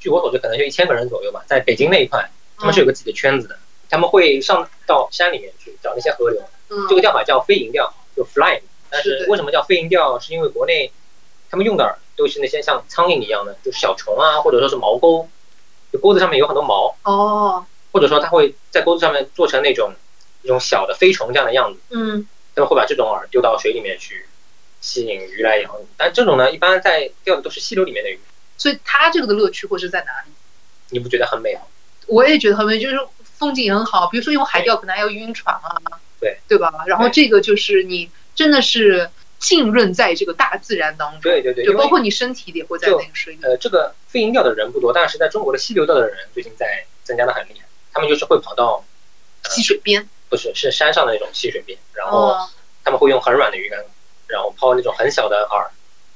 据我所知可能就一千个人左右吧。在北京那一块，他们是有个自己的圈子的，他们会上到山里面去找那些河流。嗯，这个钓法叫飞蝇钓，就 fly，但是为什么叫飞蝇钓？是因为国内他们用的饵都是那些像苍蝇一样的，就是小虫啊，或者说是毛钩，就钩子上面有很多毛，哦，或者说它会在钩子上面做成那种一种小的飞虫这样的样子，嗯，他们会把这种饵丢到水里面去吸引鱼来咬你。但这种呢，一般在钓的都是溪流里面的鱼，所以它这个的乐趣会是在哪里？你不觉得很美吗？我也觉得很美，就是风景很好。比如说用海钓，可能还要晕船啊，对对吧？然后这个就是你真的是浸润在这个大自然当中，对对对，就包括你身体也会在那个水里。呃，这个飞蝇钓的人不多，但是在中国的溪流钓的人最近在增加的很厉害。他们就是会跑到溪水边，不是是山上的那种溪水边，然后哦，他们会用很软的鱼竿，然后抛那种很小的饵。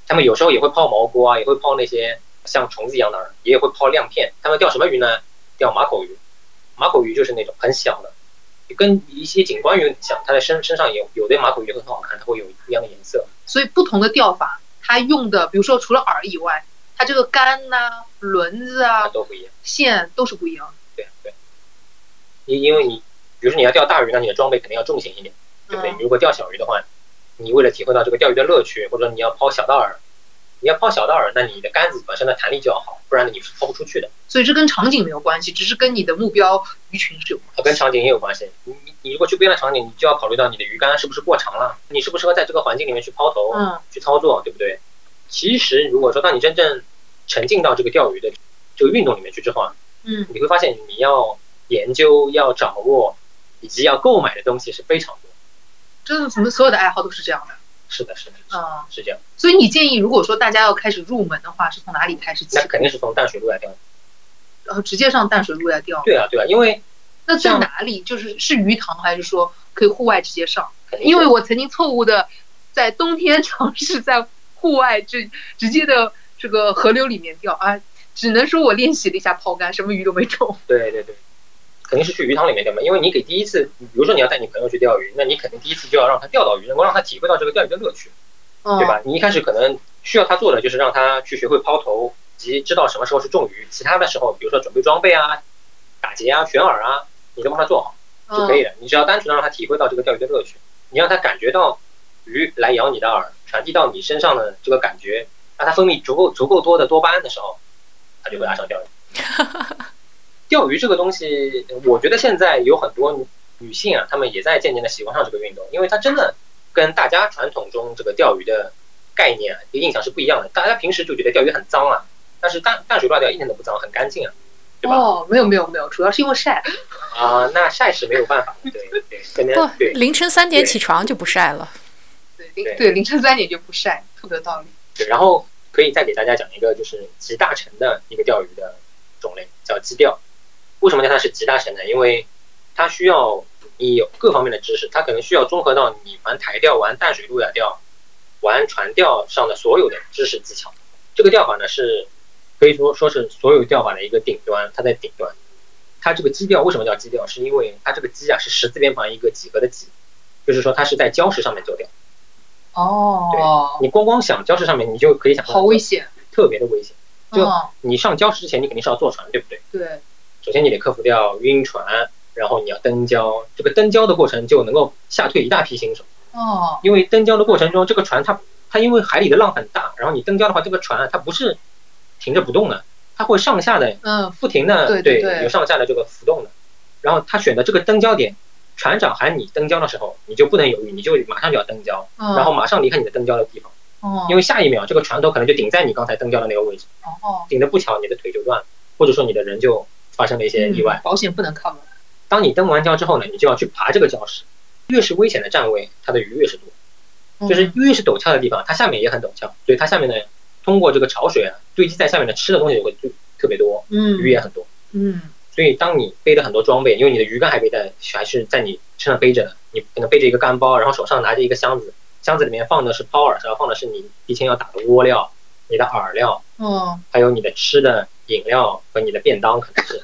他们有时候也会抛毛菇啊，也会抛那些像虫子一样的饵，也会抛亮片。他们钓什么鱼呢？钓马口鱼。马口鱼就是那种很小的，跟一些景观鱼很像。它的身身上有有的马口鱼很好看，它会有不一样的颜色。所以不同的钓法，它用的，比如说除了饵以外，它这个竿呐、轮子啊、都不一样。线都是不一样的。对对，因因为你，比如说你要钓大鱼，那你的装备肯定要重型一点，对不对？嗯你如果钓小鱼的话，你为了体会到这个钓鱼的乐趣，或者你要抛小道饵，你要抛小道饵，那你的杆子本身的弹力就要好，不然你是抛不出去的。所以这跟场景没有关系，只是跟你的目标鱼群是有关系。它跟场景也有关系。你你你如果去不一样的场景，你就要考虑到你的鱼竿是不是过长了，你适不适合在这个环境里面去抛投、嗯去操作，对不对？其实如果说当你真正沉浸到这个钓鱼的这个运动里面去之后啊，嗯，你会发现你要研究、要掌握以及要购买的东西是非常多。真的，我们所有的爱好都是这样的。是的，是的，啊、是这样。所以你建议，如果说大家要开始入门的话，是从哪里开始起那？肯定是从淡水路来钓。然后直接上淡水路来钓。对啊，对啊，因为那在哪里？就是是鱼塘，还是说可以户外直接上？因为我曾经错误的在冬天尝试在户外直直接的这个河流里面钓啊，只能说我练习了一下抛竿，什么鱼都没中。对对对，肯定是去鱼塘里面钓嘛。因为你给第一次，比如说你要带你朋友去钓鱼，那你肯定第一次就要让他钓到鱼，能够让他体会到这个钓鱼的乐趣，嗯，对？吧？你一开始可能需要他做的就是让他去学会抛投，以及知道什么时候是中鱼，其他的时候，比如说准备装备啊、打结啊、选饵啊，你都帮他做好就可以嗯，了。你只要单纯的让他体会到这个钓鱼的乐趣，你让他感觉到鱼来咬你的饵，传递到你身上的这个感觉，让他分泌足够足够多的多巴胺的时候，他就会爱上钓鱼。[LAUGHS] 钓鱼这个东西，我觉得现在有很多女女性啊，她们也在渐渐的喜欢上这个运动，因为它真的跟大家传统中这个钓鱼的概念啊、一个印象是不一样的。大家平时就觉得钓鱼很脏啊，但是淡淡水挂钓一点都不脏，很干净啊，对吧？哦，没有没有没有，主要是因为晒。啊、那晒是没有办法的，对对，[LAUGHS] 可能不对，凌晨三点起床就不晒了。对凌对对凌晨三点就不晒，特别有道理。对，然后可以再给大家讲一个就是集大成的一个钓鱼的种类，叫基钓。为什么叫它是集大成呢？因为它需要你有各方面的知识，它可能需要综合到你玩台钓、玩淡水路亚钓、玩船钓上的所有的知识技巧。这个钓法呢是可以说说是所有钓法的一个顶端，它在顶端。它这个基钓为什么叫基钓？是因为它这个基啊是十字边旁一个几何的几，就是说它是在礁石上面做钓。哦，对你光光想礁石上面，你就可以想到好危险。特别的危险。就嗯，你上礁石之前，你肯定是要坐船，对不对？对，首先你得克服掉晕船，然后你要登礁。这个登礁的过程就能够吓退一大批新手，哦，因为登礁的过程中，这个船它它因为海里的浪很大，然后你登礁的话，这个船啊它不是停着不动的，它会上下的嗯，不停的对对对有上下的这个浮动的。然后他选的这个登礁点，船长喊你登礁的时候，你就不能犹豫，你就马上就要登礁，嗯然后马上离开你的登礁的地方，哦，因为下一秒这个船头可能就顶在你刚才登礁的那个位置。哦，顶的不巧，你的腿就断了，或者说你的人就发生了一些意外。嗯保险不能 cover。当你登完礁之后呢，你就要去爬这个礁石，越是危险的站位，它的鱼越是多，嗯就是越是陡峭的地方，它下面也很陡峭，所以它下面呢，通过这个潮水啊，堆积在下面的吃的东西就会就特别多，嗯鱼也很多。嗯所以当你背着很多装备，因为你的鱼竿还背在，还是在你身上背着的，你可能背着一个干包，然后手上拿着一个箱子，箱子里面放的是抛饵，然后放的是你提前要打的窝料、你的饵料，嗯，还有你的吃的饮料和你的便当，可能是。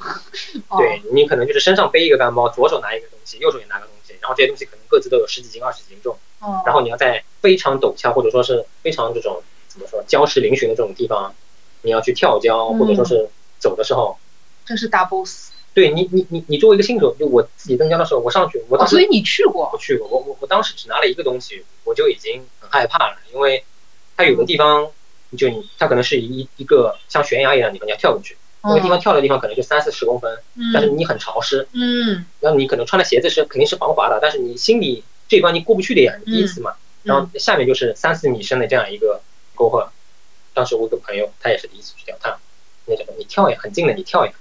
哦对你可能就是身上背一个干包，左手拿一个东西，右手也拿个东西，然后这些东西可能各自都有十几斤、二十斤重，哦，然后你要在非常陡峭或者说是非常这种怎么说礁石嶙峋的这种地方，你要去跳礁嗯或者说是走的时候，这是大 boss。对你你你你作为一个新手，就我自己登礁的时候，我上去，我哦，当时所以你去过我去过，我我我当时只拿了一个东西，我就已经嗯很害怕了，因为它有的地方就你它可能是一一个像悬崖一样的地方，你要跳过去，那个地方跳的地方可能就三四十公分，但是嗯你很潮湿，嗯然后你可能穿的鞋子是肯定是防滑的，但是你心里这一关你过不去的呀，你第一次嘛。然后下面就是三四米深的这样一个沟壑。当时我一个朋友，他也是第一次去跳，他那什么你跳呀，很近的，你跳呀。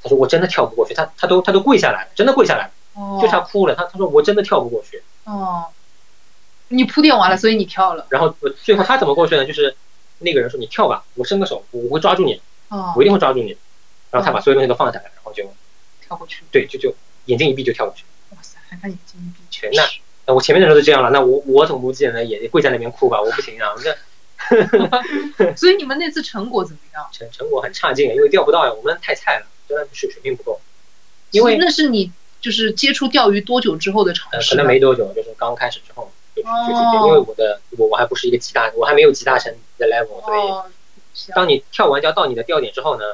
他说我真的跳不过去，他他都他都跪下来了，真的跪下来了，哦就差哭了。他他说我真的跳不过去。哦，你铺垫完了，所以你跳了然后呃最后他怎么过去呢？就是那个人说你跳吧，我伸个手，我会抓住你，哦我一定会抓住你。然后他把所有东西都放下来，然后就跳过去，对就就眼睛一闭就跳过去。哇塞，还看眼睛一闭，全那那我前面的时候都这样了，那我我总不见得也跪在那边哭吧？我不行啊，那 [LAUGHS] [LAUGHS] 所以你们那次成果怎么样？成成果很差劲，因为钓不到呀，我们太菜了，真的水水平不够。因为那是你就是接触钓鱼多久之后的尝呃，试？可能没多久，就是刚开始之后就去就去哦因为我的我我还不是一个极大，我还没有极大成的 level，所以当你跳完钓到你的钓点之后呢，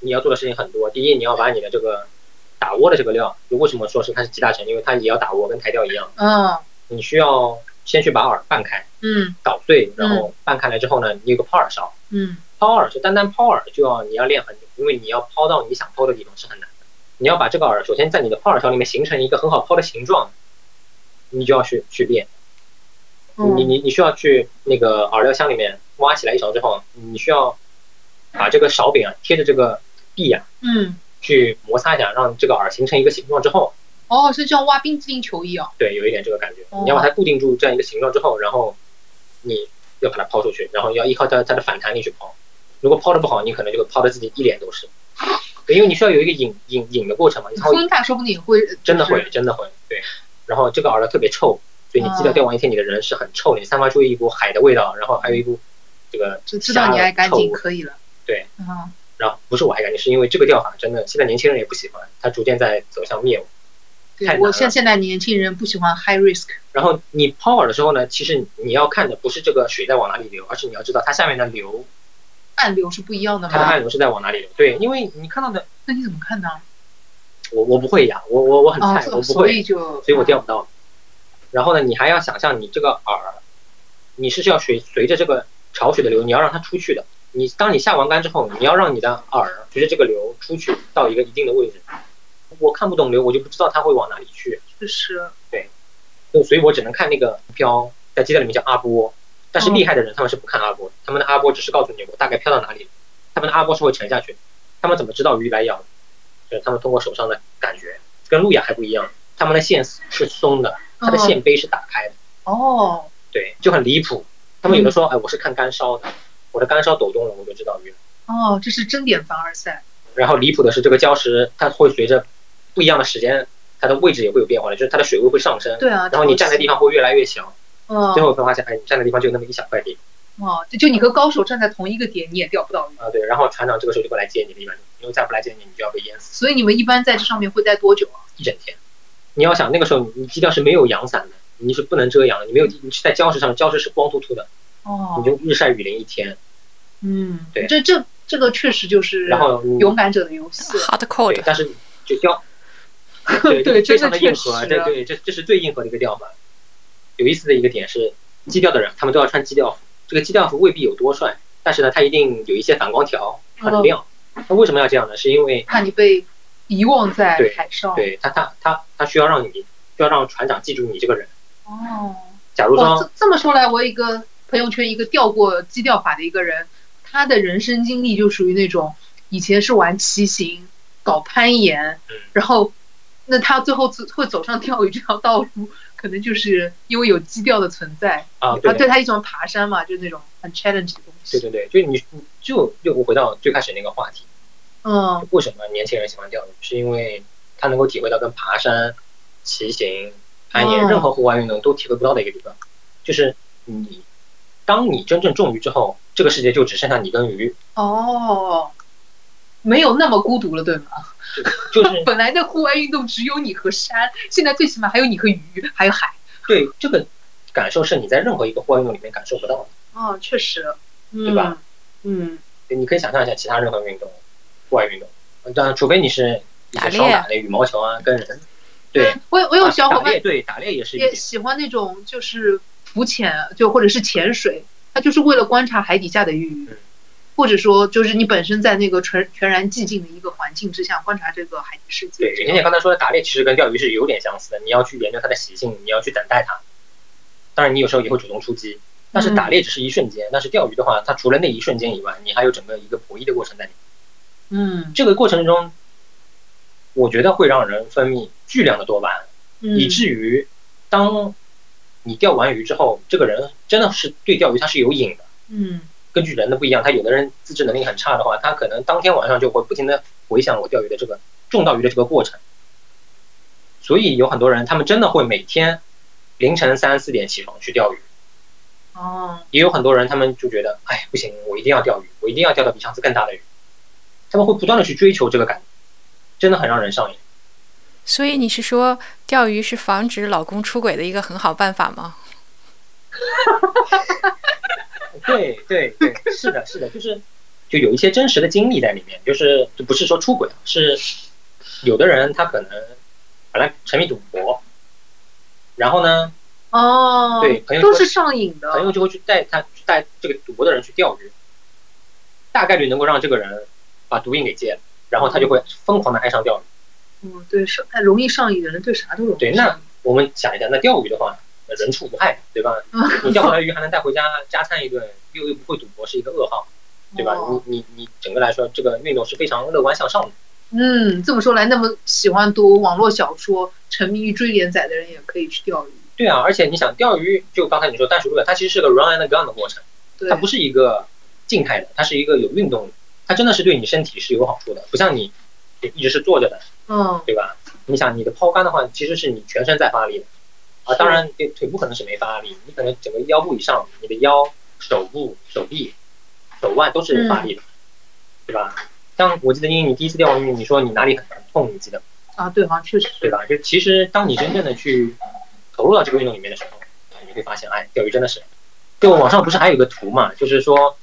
你要做的事情很多。第一，你要把你的这个打窝的这个料，就为什么说是它是极大成，因为它也要打窝，跟台钓一样，嗯你需要先去把饵拌开，嗯捣碎，然后拌开来之后呢，你有个抛饵勺，嗯抛饵就单单抛饵就要你要练很久，因为你要抛到你想抛的地方是很难的。你要把这个饵首先在你的抛饵勺里面形成一个很好抛的形状，你就要去去练。你嗯你你需要去那个饵料箱里面挖起来一勺之后，你需要把这个勺柄啊贴着这个壁啊嗯，去摩擦一下，让这个饵形成一个形状之后，哦，是像挖冰激凌球一样。对，有一点这个感觉。哦你要把它固定住这样一个形状之后，然后你要把它抛出去，然后要依靠它它的反弹力去抛。如果抛的不好，你可能就会抛的自己一脸都是。对，因为你需要有一个引引引的过程嘛，风大说不定也会真的会，真的会，对。然后这个饵料特别臭，所以你哦基钓钓完一天，你的人是很臭的，你散发出一股海的味道，然后还有一股这个就知道你爱干净可以了。对，嗯，然后不是我爱干净，是因为这个钓法真的现在年轻人也不喜欢，它逐渐在走向灭亡。对我难了现现在年轻人不喜欢 high risk。然后你抛饵的时候呢，其实你要看的不是这个水在往哪里流，而是你要知道它下面的流，暗流是不一样的吗？它的暗流是在往哪里流。对，因为你看到的，那你怎么看呢？我我不会呀，我我我很哦菜，，我不所以会，就所以我钓不到。然后呢，你还要想象你这个饵，你是要随随着这个潮水的流，你要让它出去的。你当你下完竿之后，你要让你的饵随着这个流出去到一个一定的位置。我看不懂流，我就不知道它会往哪里去。就是就所以我只能看那个漂，在鸡蛋里面叫阿波，但是厉害的人他们是不看阿波的，他们的阿波只是告诉你我大概漂到哪里，他们的阿波是会沉下去，他们怎么知道鱼来咬？就是他们通过手上的感觉，跟路亚还不一样，他们的线是松的，它的线杯是打开的，哦，对，就很离谱。他们有的说，哎，我是看干烧的，我的干烧抖动了，我就知道鱼了。哦，这是真点凡尔赛。然后离谱的是，这个礁石它会随着不一样的时间，它的位置也会有变化的，就是它的水位会上升，对啊，然后你站的地方会越来越小，嗯，最后会发现，哎，你站的地方就那么一小块地。哦，就就你和高手站在同一个点，你也钓不到鱼。啊，对，然后船长这个时候就会来接你了，一般，因为再不来接你，你就要被淹死所以你们一般在这上面会待多久啊？一整天。你要想那个时候你你基调是没有阳伞的，你是不能遮阳的，你没有你是在礁石上，礁石是光秃秃的，哦你，就日晒雨淋一天，嗯，对这这这个确实就是然后勇敢者的游戏。hardcore 但是就雕，[LAUGHS] 对对非常的硬核，对对这这是最硬核的一个调法。有意思的一个点是，基调的人他们都要穿基调服，这个基调服未必有多帅，但是呢，它一定有一些反光条，很亮。那为什么要这样呢？是因为怕你被遗忘在海上。对他他他他需要让你需要让船长记住你这个人。哦，假如哇，说这这么说来，我一个朋友圈一个钓过基钓法的一个人，他的人生经历就属于那种以前是玩骑行、搞攀岩，嗯然后那他最后会走上钓鱼这条道路，可能就是因为有基钓的存在啊，对他一种爬山嘛，就是那种很 challenge 的东西。对对对，就你你就又回到最开始那个话题，嗯为什么年轻人喜欢钓鱼？是因为他能够体会到跟爬山、骑行、攀岩、哦任何户外运动都体会不到的一个地方，就是你，当你真正中鱼之后，这个世界就只剩下你跟鱼，哦，没有那么孤独了，对吗？就就是。[LAUGHS] 本来的户外运动只有你和山，现在最起码还有你和鱼，还有海。对这个感受是你在任何一个户外运动里面感受不到的。哦，确实，对吧？嗯？嗯，你可以想象一下其他任何运动，户外运动，当然除非你是打猎双打的羽毛球啊，跟人，对，嗯我有我有小伙伴啊打，对，打猎也是。也喜欢那种就是浮潜，就或者是潜水，他就是为了观察海底下的鱼嗯，或者说就是你本身在那个全全然寂静的一个环境之下观察这个海底世界。对，妍姐刚才说的打猎其实跟钓鱼是有点相似的，你要去研究它的习性，你要去等待它。当然，你有时候也会主动出击，但是打猎只是一瞬间，但是钓鱼的话，它除了那一瞬间以外，你还有整个一个博弈的过程在里面。嗯这个过程中，我觉得会让人分泌巨量的多巴胺，嗯，以至于当你钓完鱼之后，这个人真的是对钓鱼他是有瘾的。嗯根据人的不一样，他有的人自制能力很差的话，他可能当天晚上就会不停的回想我钓鱼的这个中到鱼的这个过程。所以有很多人，他们真的会每天凌晨三四点起床去钓鱼。哦也有很多人，他们就觉得，哎，不行，我一定要钓鱼，我一定要钓到比上次更大的鱼。他们会不断的去追求这个感觉，真的很让人上瘾。所以你是说钓鱼是防止老公出轨的一个很好办法吗？[LAUGHS] 对对对，是的，是的，就是就有一些真实的经历在里面，就是就不是说出轨啊，是有的人他可能本来沉迷赌博，然后呢，哦，对朋友都是上瘾的。朋友就会去带他去带这个赌博的人去钓鱼，大概率能够让这个人把毒瘾给戒了，然后他就会疯狂的爱上钓鱼。嗯，对，上哎容易上瘾的人对啥都容易对，那我们想一下，那钓鱼的话，人畜无害，对吧？你钓回来鱼还能带回家加餐一顿，又又不会赌博，是一个噩耗，对吧？哦你你你整个来说，这个运动是非常乐观向上的。嗯，这么说来，那么喜欢读网络小说、沉迷于追连载的人也可以去钓鱼。对啊，而且你想钓鱼，就刚才你说淡水路亚，它其实是个 run and gun 的过程，对它，不是一个静态的，它是一个有运动的，它真的是对你身体是有好处的，不像你一直是坐着的，嗯，对吧？你想你的抛竿的话，其实是你全身在发力的，啊，当然对腿部可能是没发力，你可能整个腰部以上，你的腰、手部、手臂、手腕都是发力的，对吧？像我记得，因为你第一次钓完鱼，你说你哪里很很痛，你记得吗啊，对，好像确实。对吧？就其实当你真正的去投入到这个运动里面的时候，你会发现，哎，钓鱼真的是，就网上不是还有个图嘛，就是说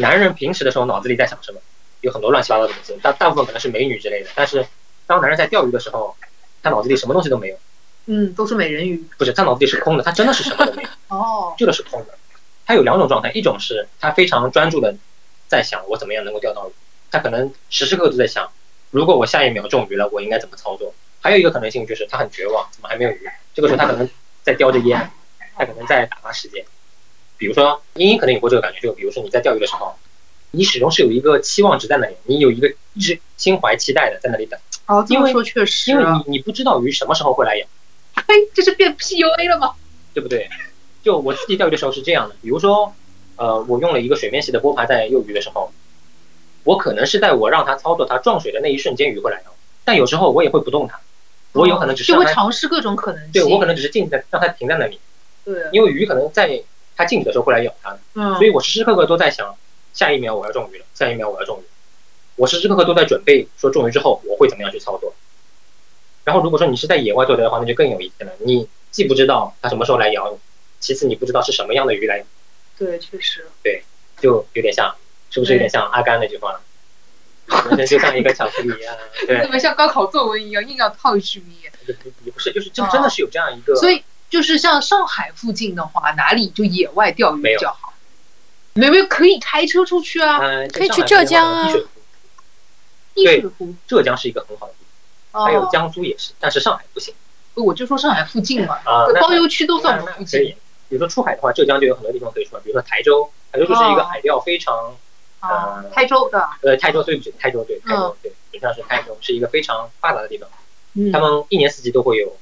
男人平时的时候脑子里在想什么，有很多乱七八糟的东西，大大部分可能是美女之类的，但是当男人在钓鱼的时候，他脑子里什么东西都没有，嗯，都是美人鱼。不是他脑子里是空的，他真的是什么都没有，[LAUGHS] 哦，这个是空的。他有两种状态，一种是他非常专注的在想我怎么样能够钓到鱼，他可能时时刻刻都在想，如果我下一秒中鱼了，我应该怎么操作。还有一个可能性就是他很绝望，怎么还没有鱼？这个时候他可能在叼着烟，他可能在打发时间。比如说，茵茵可能有过这个感觉，就比如说你在钓鱼的时候，你始终是有一个期望值在那里，你有一个一直心怀期待的在那里等，哦，这因为么说确实，因为你你不知道鱼什么时候会来咬。嘿，这是变 PUA 了吗？对不对？就我自己钓鱼的时候是这样的，比如说，呃，我用了一个水面系的波盘在诱鱼的时候，我可能是在我让它操作它撞水的那一瞬间鱼会来咬，但有时候我也会不动它，我有可能只是就会，尝试各种可能性。对我可能只是静在让它停在那里，对，因为鱼可能在它静止的时候会来咬它，嗯，所以我时时刻刻都在想，下一秒我要中鱼了，下一秒我要中鱼，我时时刻刻都在准备说中鱼之后我会怎么样去操作。然后如果说你是在野外钓鱼的话，那就更有意思了，你既不知道它什么时候来咬你，其次你不知道是什么样的鱼来咬。对，确实。对就有点像，是不是有点像阿甘那句话？人 [LAUGHS] 生就像一个巧克力一样，对 [LAUGHS] 怎么像高考作文一样，硬要套一句名言。也不是，就是就真的是有这样一个，所以就是像上海附近的话，哪里就野外钓鱼比较好？没有没有，可以开车出去啊，呃，可以去浙江啊地水湖易水湖。浙江是一个很好的地方，还有哦，江苏也是，但是上海不行我就说上海附近嘛，啊。包邮区都算我们附近。比如说出海的话，浙江就有很多地方可以出海，比如说台州，台州就是一个哦海钓非常啊，台州的，呃，台州对不起，台州对，泰嗯州对，实际上是台州是一个非常发达的地方，嗯他们一年四季都会有，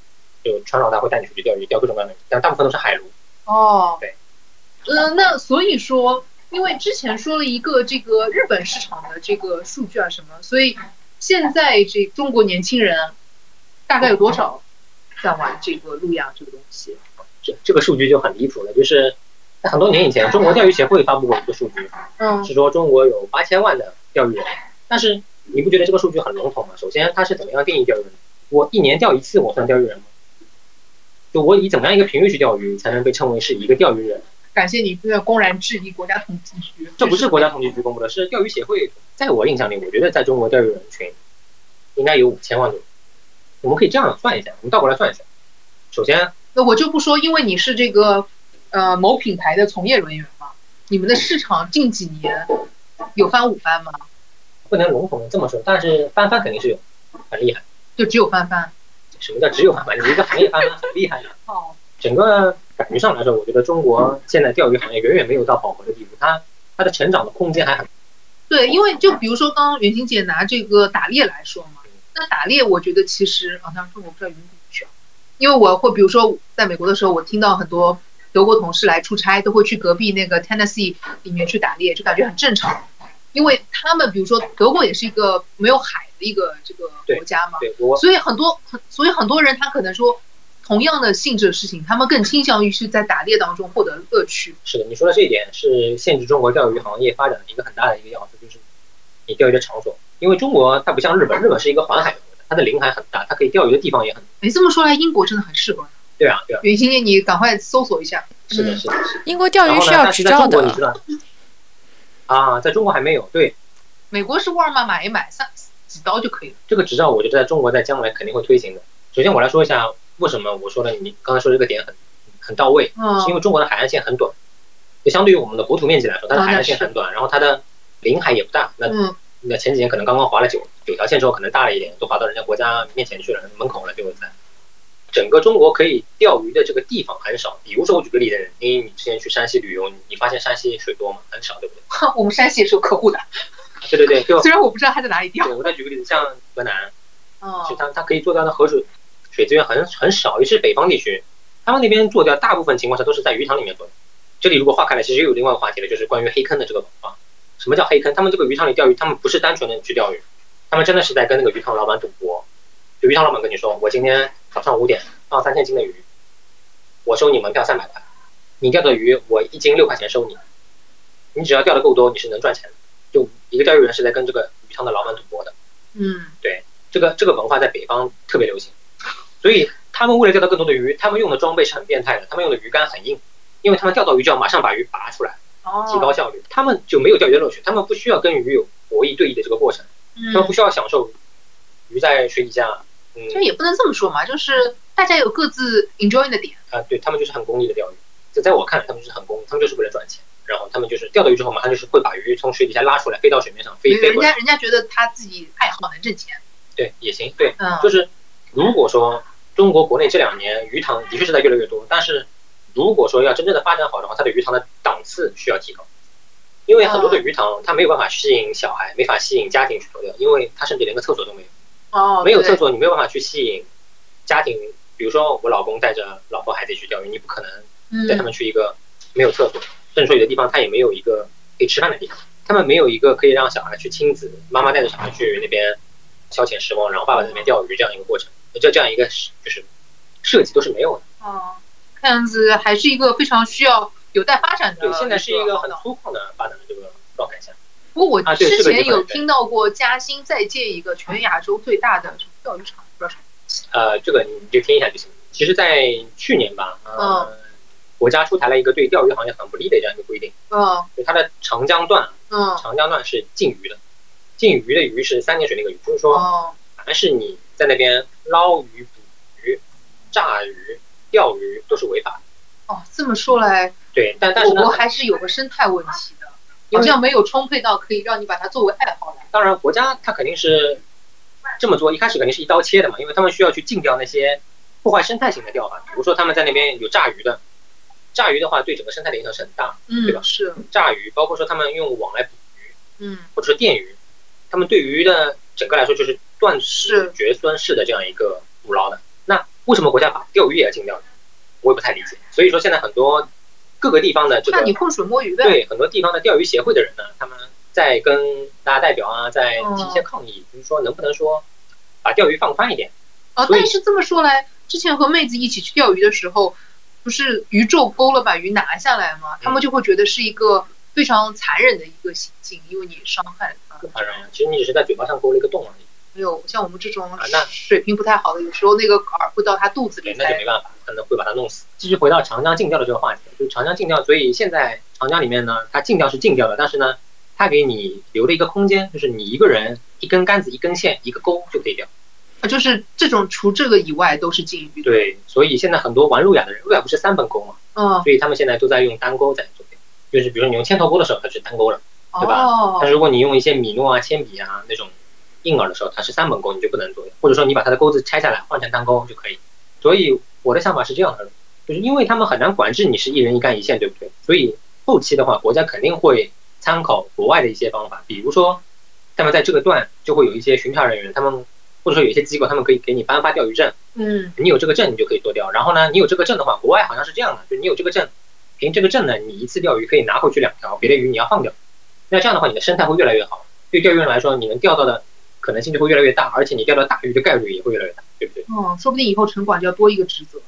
有船老大会带你出去钓鱼，钓各种各样的鱼，但大部分都是海鲈。哦，对，呃，那所以说，因为之前说了一个这个日本市场的这个数据啊什么，所以现在这中国年轻人大概有多少在玩这个路亚这个东西？这这个数据就很离谱了，就是在很多年以前，中国钓鱼协会发布过一个数据，嗯是说中国有八千万的钓鱼人，但是你不觉得这个数据很笼统吗？首先，它是怎么样定义钓鱼人？我一年钓一次，我算钓鱼人吗？就我以怎么样一个频率去钓鱼，才能被称为是一个钓鱼人？感谢你不要公然质疑国家统计局，这不是国家统计局公布的，是钓鱼协会。在我印象里，我觉得在中国钓鱼人群应该有五千万左右。我们可以这样算一下，我们倒过来算一下。首先，那我就不说，因为你是这个呃某品牌的从业人员嘛，你们的市场近几年有翻五番吗？不能笼统的这么说，但是翻番肯定是有，很厉害。就只有翻番。什么叫只有翻番？你一个行业翻番很厉害的。[LAUGHS] 哦。整个感觉上来说，我觉得中国现在钓鱼行业远远没有到饱和的地步，它它的成长的空间还很。对，因为就比如说刚刚袁晶姐拿这个打猎来说嘛，那打猎我觉得其实啊，当然中国不知道允不允许啊，因为我会比如说在美国的时候，我听到很多德国同事来出差都会去隔壁那个 Tennessee 里面去打猎，就感觉很正常，因为他们比如说德国也是一个没有海的一个这个国家嘛，对，所以很多很所以很多人他可能说。同样的性质的事情，他们更倾向于是在打猎当中获得乐趣。是的，你说的这一点是限制中国钓鱼行业发展的一个很大的一个要素，就是你钓鱼的场所。因为中国它不像日本，日本是一个环海的国家，它的领海很大，它可以钓鱼的地方也很多。哎，这么说来，英国真的很适合。对啊，对啊。袁欣欣，你赶快搜索一下。是的，是的，是。英国钓鱼需要执照的。啊，在中国还没有。对。美国是沃尔玛买一买，三几刀就可以了。这个执照，我觉得在中国在将来肯定会推行的。首先，我来说一下。为什么我说的你刚才说这个点很很到位？嗯，是因为中国的海岸线很短，就相对于我们的国土面积来说，它的海岸线很短，然后它的领海也不大。那那前几年可能刚刚划了九九条线之后，可能大了一点，都划到人家国家面前去了，门口了，就在整个中国可以钓鱼的这个地方很少。比如说我举个例子，因为你之前去山西旅游，你发现山西水多吗？很少，对不对？[LAUGHS] 我们山西也是有客户的。对对对，就虽然我不知道他在哪里钓。对，我再举个例子，像河南，哦，就它它可以做到的河水。水资源很很少，尤其是北方地区，他们那边做钓，大部分情况下都是在鱼塘里面做的。这里如果划开了，其实又有另外一个话题了，就是关于黑坑的这个文化。什么叫黑坑？他们这个鱼塘里钓鱼，他们不是单纯的去钓鱼，他们真的是在跟那个鱼塘老板赌博。就鱼塘老板跟你说，我今天早上五点放三千斤的鱼，我收你门票三百块，你钓的鱼我一斤六块钱收你，你只要钓的够多，你是能赚钱的。就一个钓鱼人是在跟这个鱼塘的老板赌博的。嗯，对，这个这个文化在北方特别流行。所以他们为了钓到更多的鱼，他们用的装备是很变态的。他们用的鱼竿很硬，因为他们钓到鱼就要马上把鱼拔出来，提高效率。他们就没有钓鱼的乐趣，他们不需要跟鱼有博弈对弈的这个过程，他们不需要享受鱼在水底下。嗯，就也不能这么说嘛，就是大家有各自 enjoy 的点。啊，对他们就是很功利的钓鱼。就在我看来，他们就是很功，他们就是为了赚钱。然后他们就是钓到鱼之后，马上就是会把鱼从水底下拉出来，飞到水面上飞飞人家人家觉得他自己爱好能挣钱。对，也行。对，就是。如果说中国国内这两年鱼塘的确是在越来越多，但是如果说要真正的发展好的话，它的鱼塘的档次需要提高，因为很多的鱼塘它没有办法吸引小孩，没法吸引家庭去投钓，因为它甚至连个厕所都没有。哦，没有厕所，你没有办法去吸引家庭。比如说我老公带着老婆孩子去钓鱼，你不可能带他们去一个没有厕所，甚至说有的地方他也没有一个可以吃饭的地方，他们没有一个可以让小孩去亲子，妈妈带着小孩去那边消遣时光，然后爸爸在那边钓鱼这样一个过程。就这样一个就是设计都是没有的哦，看样子还是一个非常需要有待发展的。对，现在是一个很粗犷的发展的这个状态下。不过我之前有听到过嘉兴在建一个全亚洲最大的钓鱼场，不知道什么。呃，这个你就听一下就行。其实，在去年吧，嗯，国家出台了一个对钓鱼行业很不利的这样一个规定。嗯。就它的长江段，嗯，长江段是禁渔的，禁渔的鱼是三点水那个鱼，就是说，凡是你。在那边捞鱼、捕鱼、炸鱼、钓鱼都是违法的。哦，这么说来，对，但但是我国还是有个生态问题的，好像没有充沛到可以让你把它作为爱好来。当然，国家它肯定是这么做，一开始肯定是一刀切的嘛，因为他们需要去禁掉那些破坏生态型的钓法，比如说他们在那边有炸鱼的，炸鱼的话对整个生态的影响是很大，嗯，对吧？是炸鱼，包括说他们用网来捕鱼，嗯，或者说电鱼，他们对鱼的整个来说就是。断式绝孙式的这样一个捕捞的，那为什么国家把钓鱼也要禁掉呢？我也不太理解。所以说现在很多各个地方的这个，那你浑水摸鱼呗。对，很多地方的钓鱼协会的人呢，他们在跟大家代表啊，在提一些抗议，就是说能不能说把钓鱼放宽一点？哦，但是这么说来，之前和妹子一起去钓鱼的时候，不是鱼皱钩了把鱼拿下来吗？他们就会觉得是一个非常残忍的一个行径，因为你伤害了它。当然，其实你只是在嘴巴上勾了一个洞而已。没有像我们这种水平不太好的，有时候那个饵会到他肚子里，那就没办法，可能会把它弄死。继续回到长江禁钓的这个话题，就是长江禁钓，所以现在长江里面呢，它禁钓是禁钓的，但是呢，它给你留了一个空间，就是你一个人一根杆子、一根线、一个钩就可以钓。啊，就是这种除这个以外都是禁渔。对，所以现在很多玩路亚的人，路亚不是三本钩嘛，嗯，所以他们现在都在用单钩在做，就是比如说你用铅头钩的时候，它是单钩了，对吧？哦但如果你用一些米诺啊、铅笔啊那种硬饵的时候，它是三本钩，你就不能做，或者说你把它的钩子拆下来换成单钩就可以。所以我的想法是这样的，就是因为他们很难管制你是一人一杆一线，对不对？所以后期的话，国家肯定会参考国外的一些方法，比如说，他们在这个段就会有一些巡查人员，他们或者说有一些机构，他们可以给你颁发钓鱼证，嗯你有这个证，你就可以多钓。然后呢，你有这个证的话，国外好像是这样的，就你有这个证，凭这个证呢，你一次钓鱼可以拿回去两条，别的鱼你要放掉。那这样的话，你的生态会越来越好。对钓鱼人来说，你能钓到的可能性就会越来越大，而且你钓到大鱼的概率也会越来越大，对不对？嗯，说不定以后城管就要多一个职责。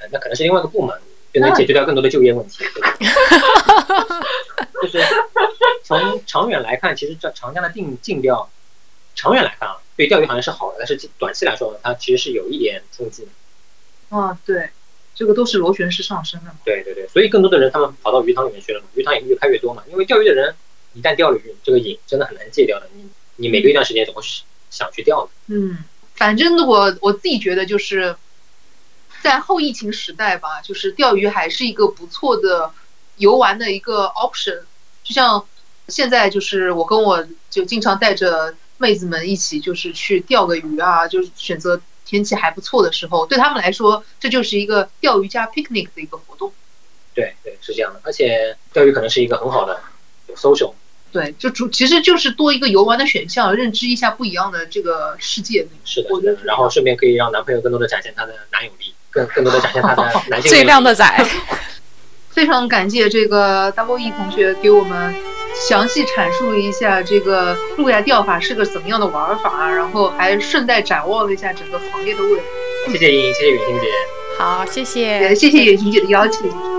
呃那可能是另外一个部门，就能解决掉更多的就业问题，对吧？[LAUGHS] 就是从长远来看，其实这长江的定禁钓，长远来看啊，对钓鱼行业是好的，但是短期来说，它其实是有一点冲击的。啊，对，这个都是螺旋式上升的嘛。对对对，所以更多的人他们跑到鱼塘里面去了嘛，鱼塘也越开越多嘛。因为钓鱼的人一旦钓了鱼，这个瘾真的很难戒掉的。你你每隔一段时间总会想去钓的。嗯，反正我我自己觉得就是在后疫情时代吧，就是钓鱼还是一个不错的游玩的一个 option。就像现在就是我跟我就经常带着妹子们一起就是去钓个鱼啊，就是选择天气还不错的时候，对他们来说这就是一个钓鱼加 picnic 的一个活动。对对，是这样的。而且钓鱼可能是一个很好的有 social。对，就主其实就是多一个游玩的选项，认知一下不一样的这个世界。是的，是的。然后顺便可以让男朋友更多的展现他的男友力，更更多的 [LAUGHS] 展现他的男性最魅力靓的仔，[LAUGHS] 非常感谢这个 Double E 同学给我们详细阐述了一下这个路亚钓法是个怎么样的玩法，然后还顺带展望了一下整个行业的未来。谢谢莹莹，谢谢雨欣姐。好，谢谢，谢谢雨晴姐的邀请。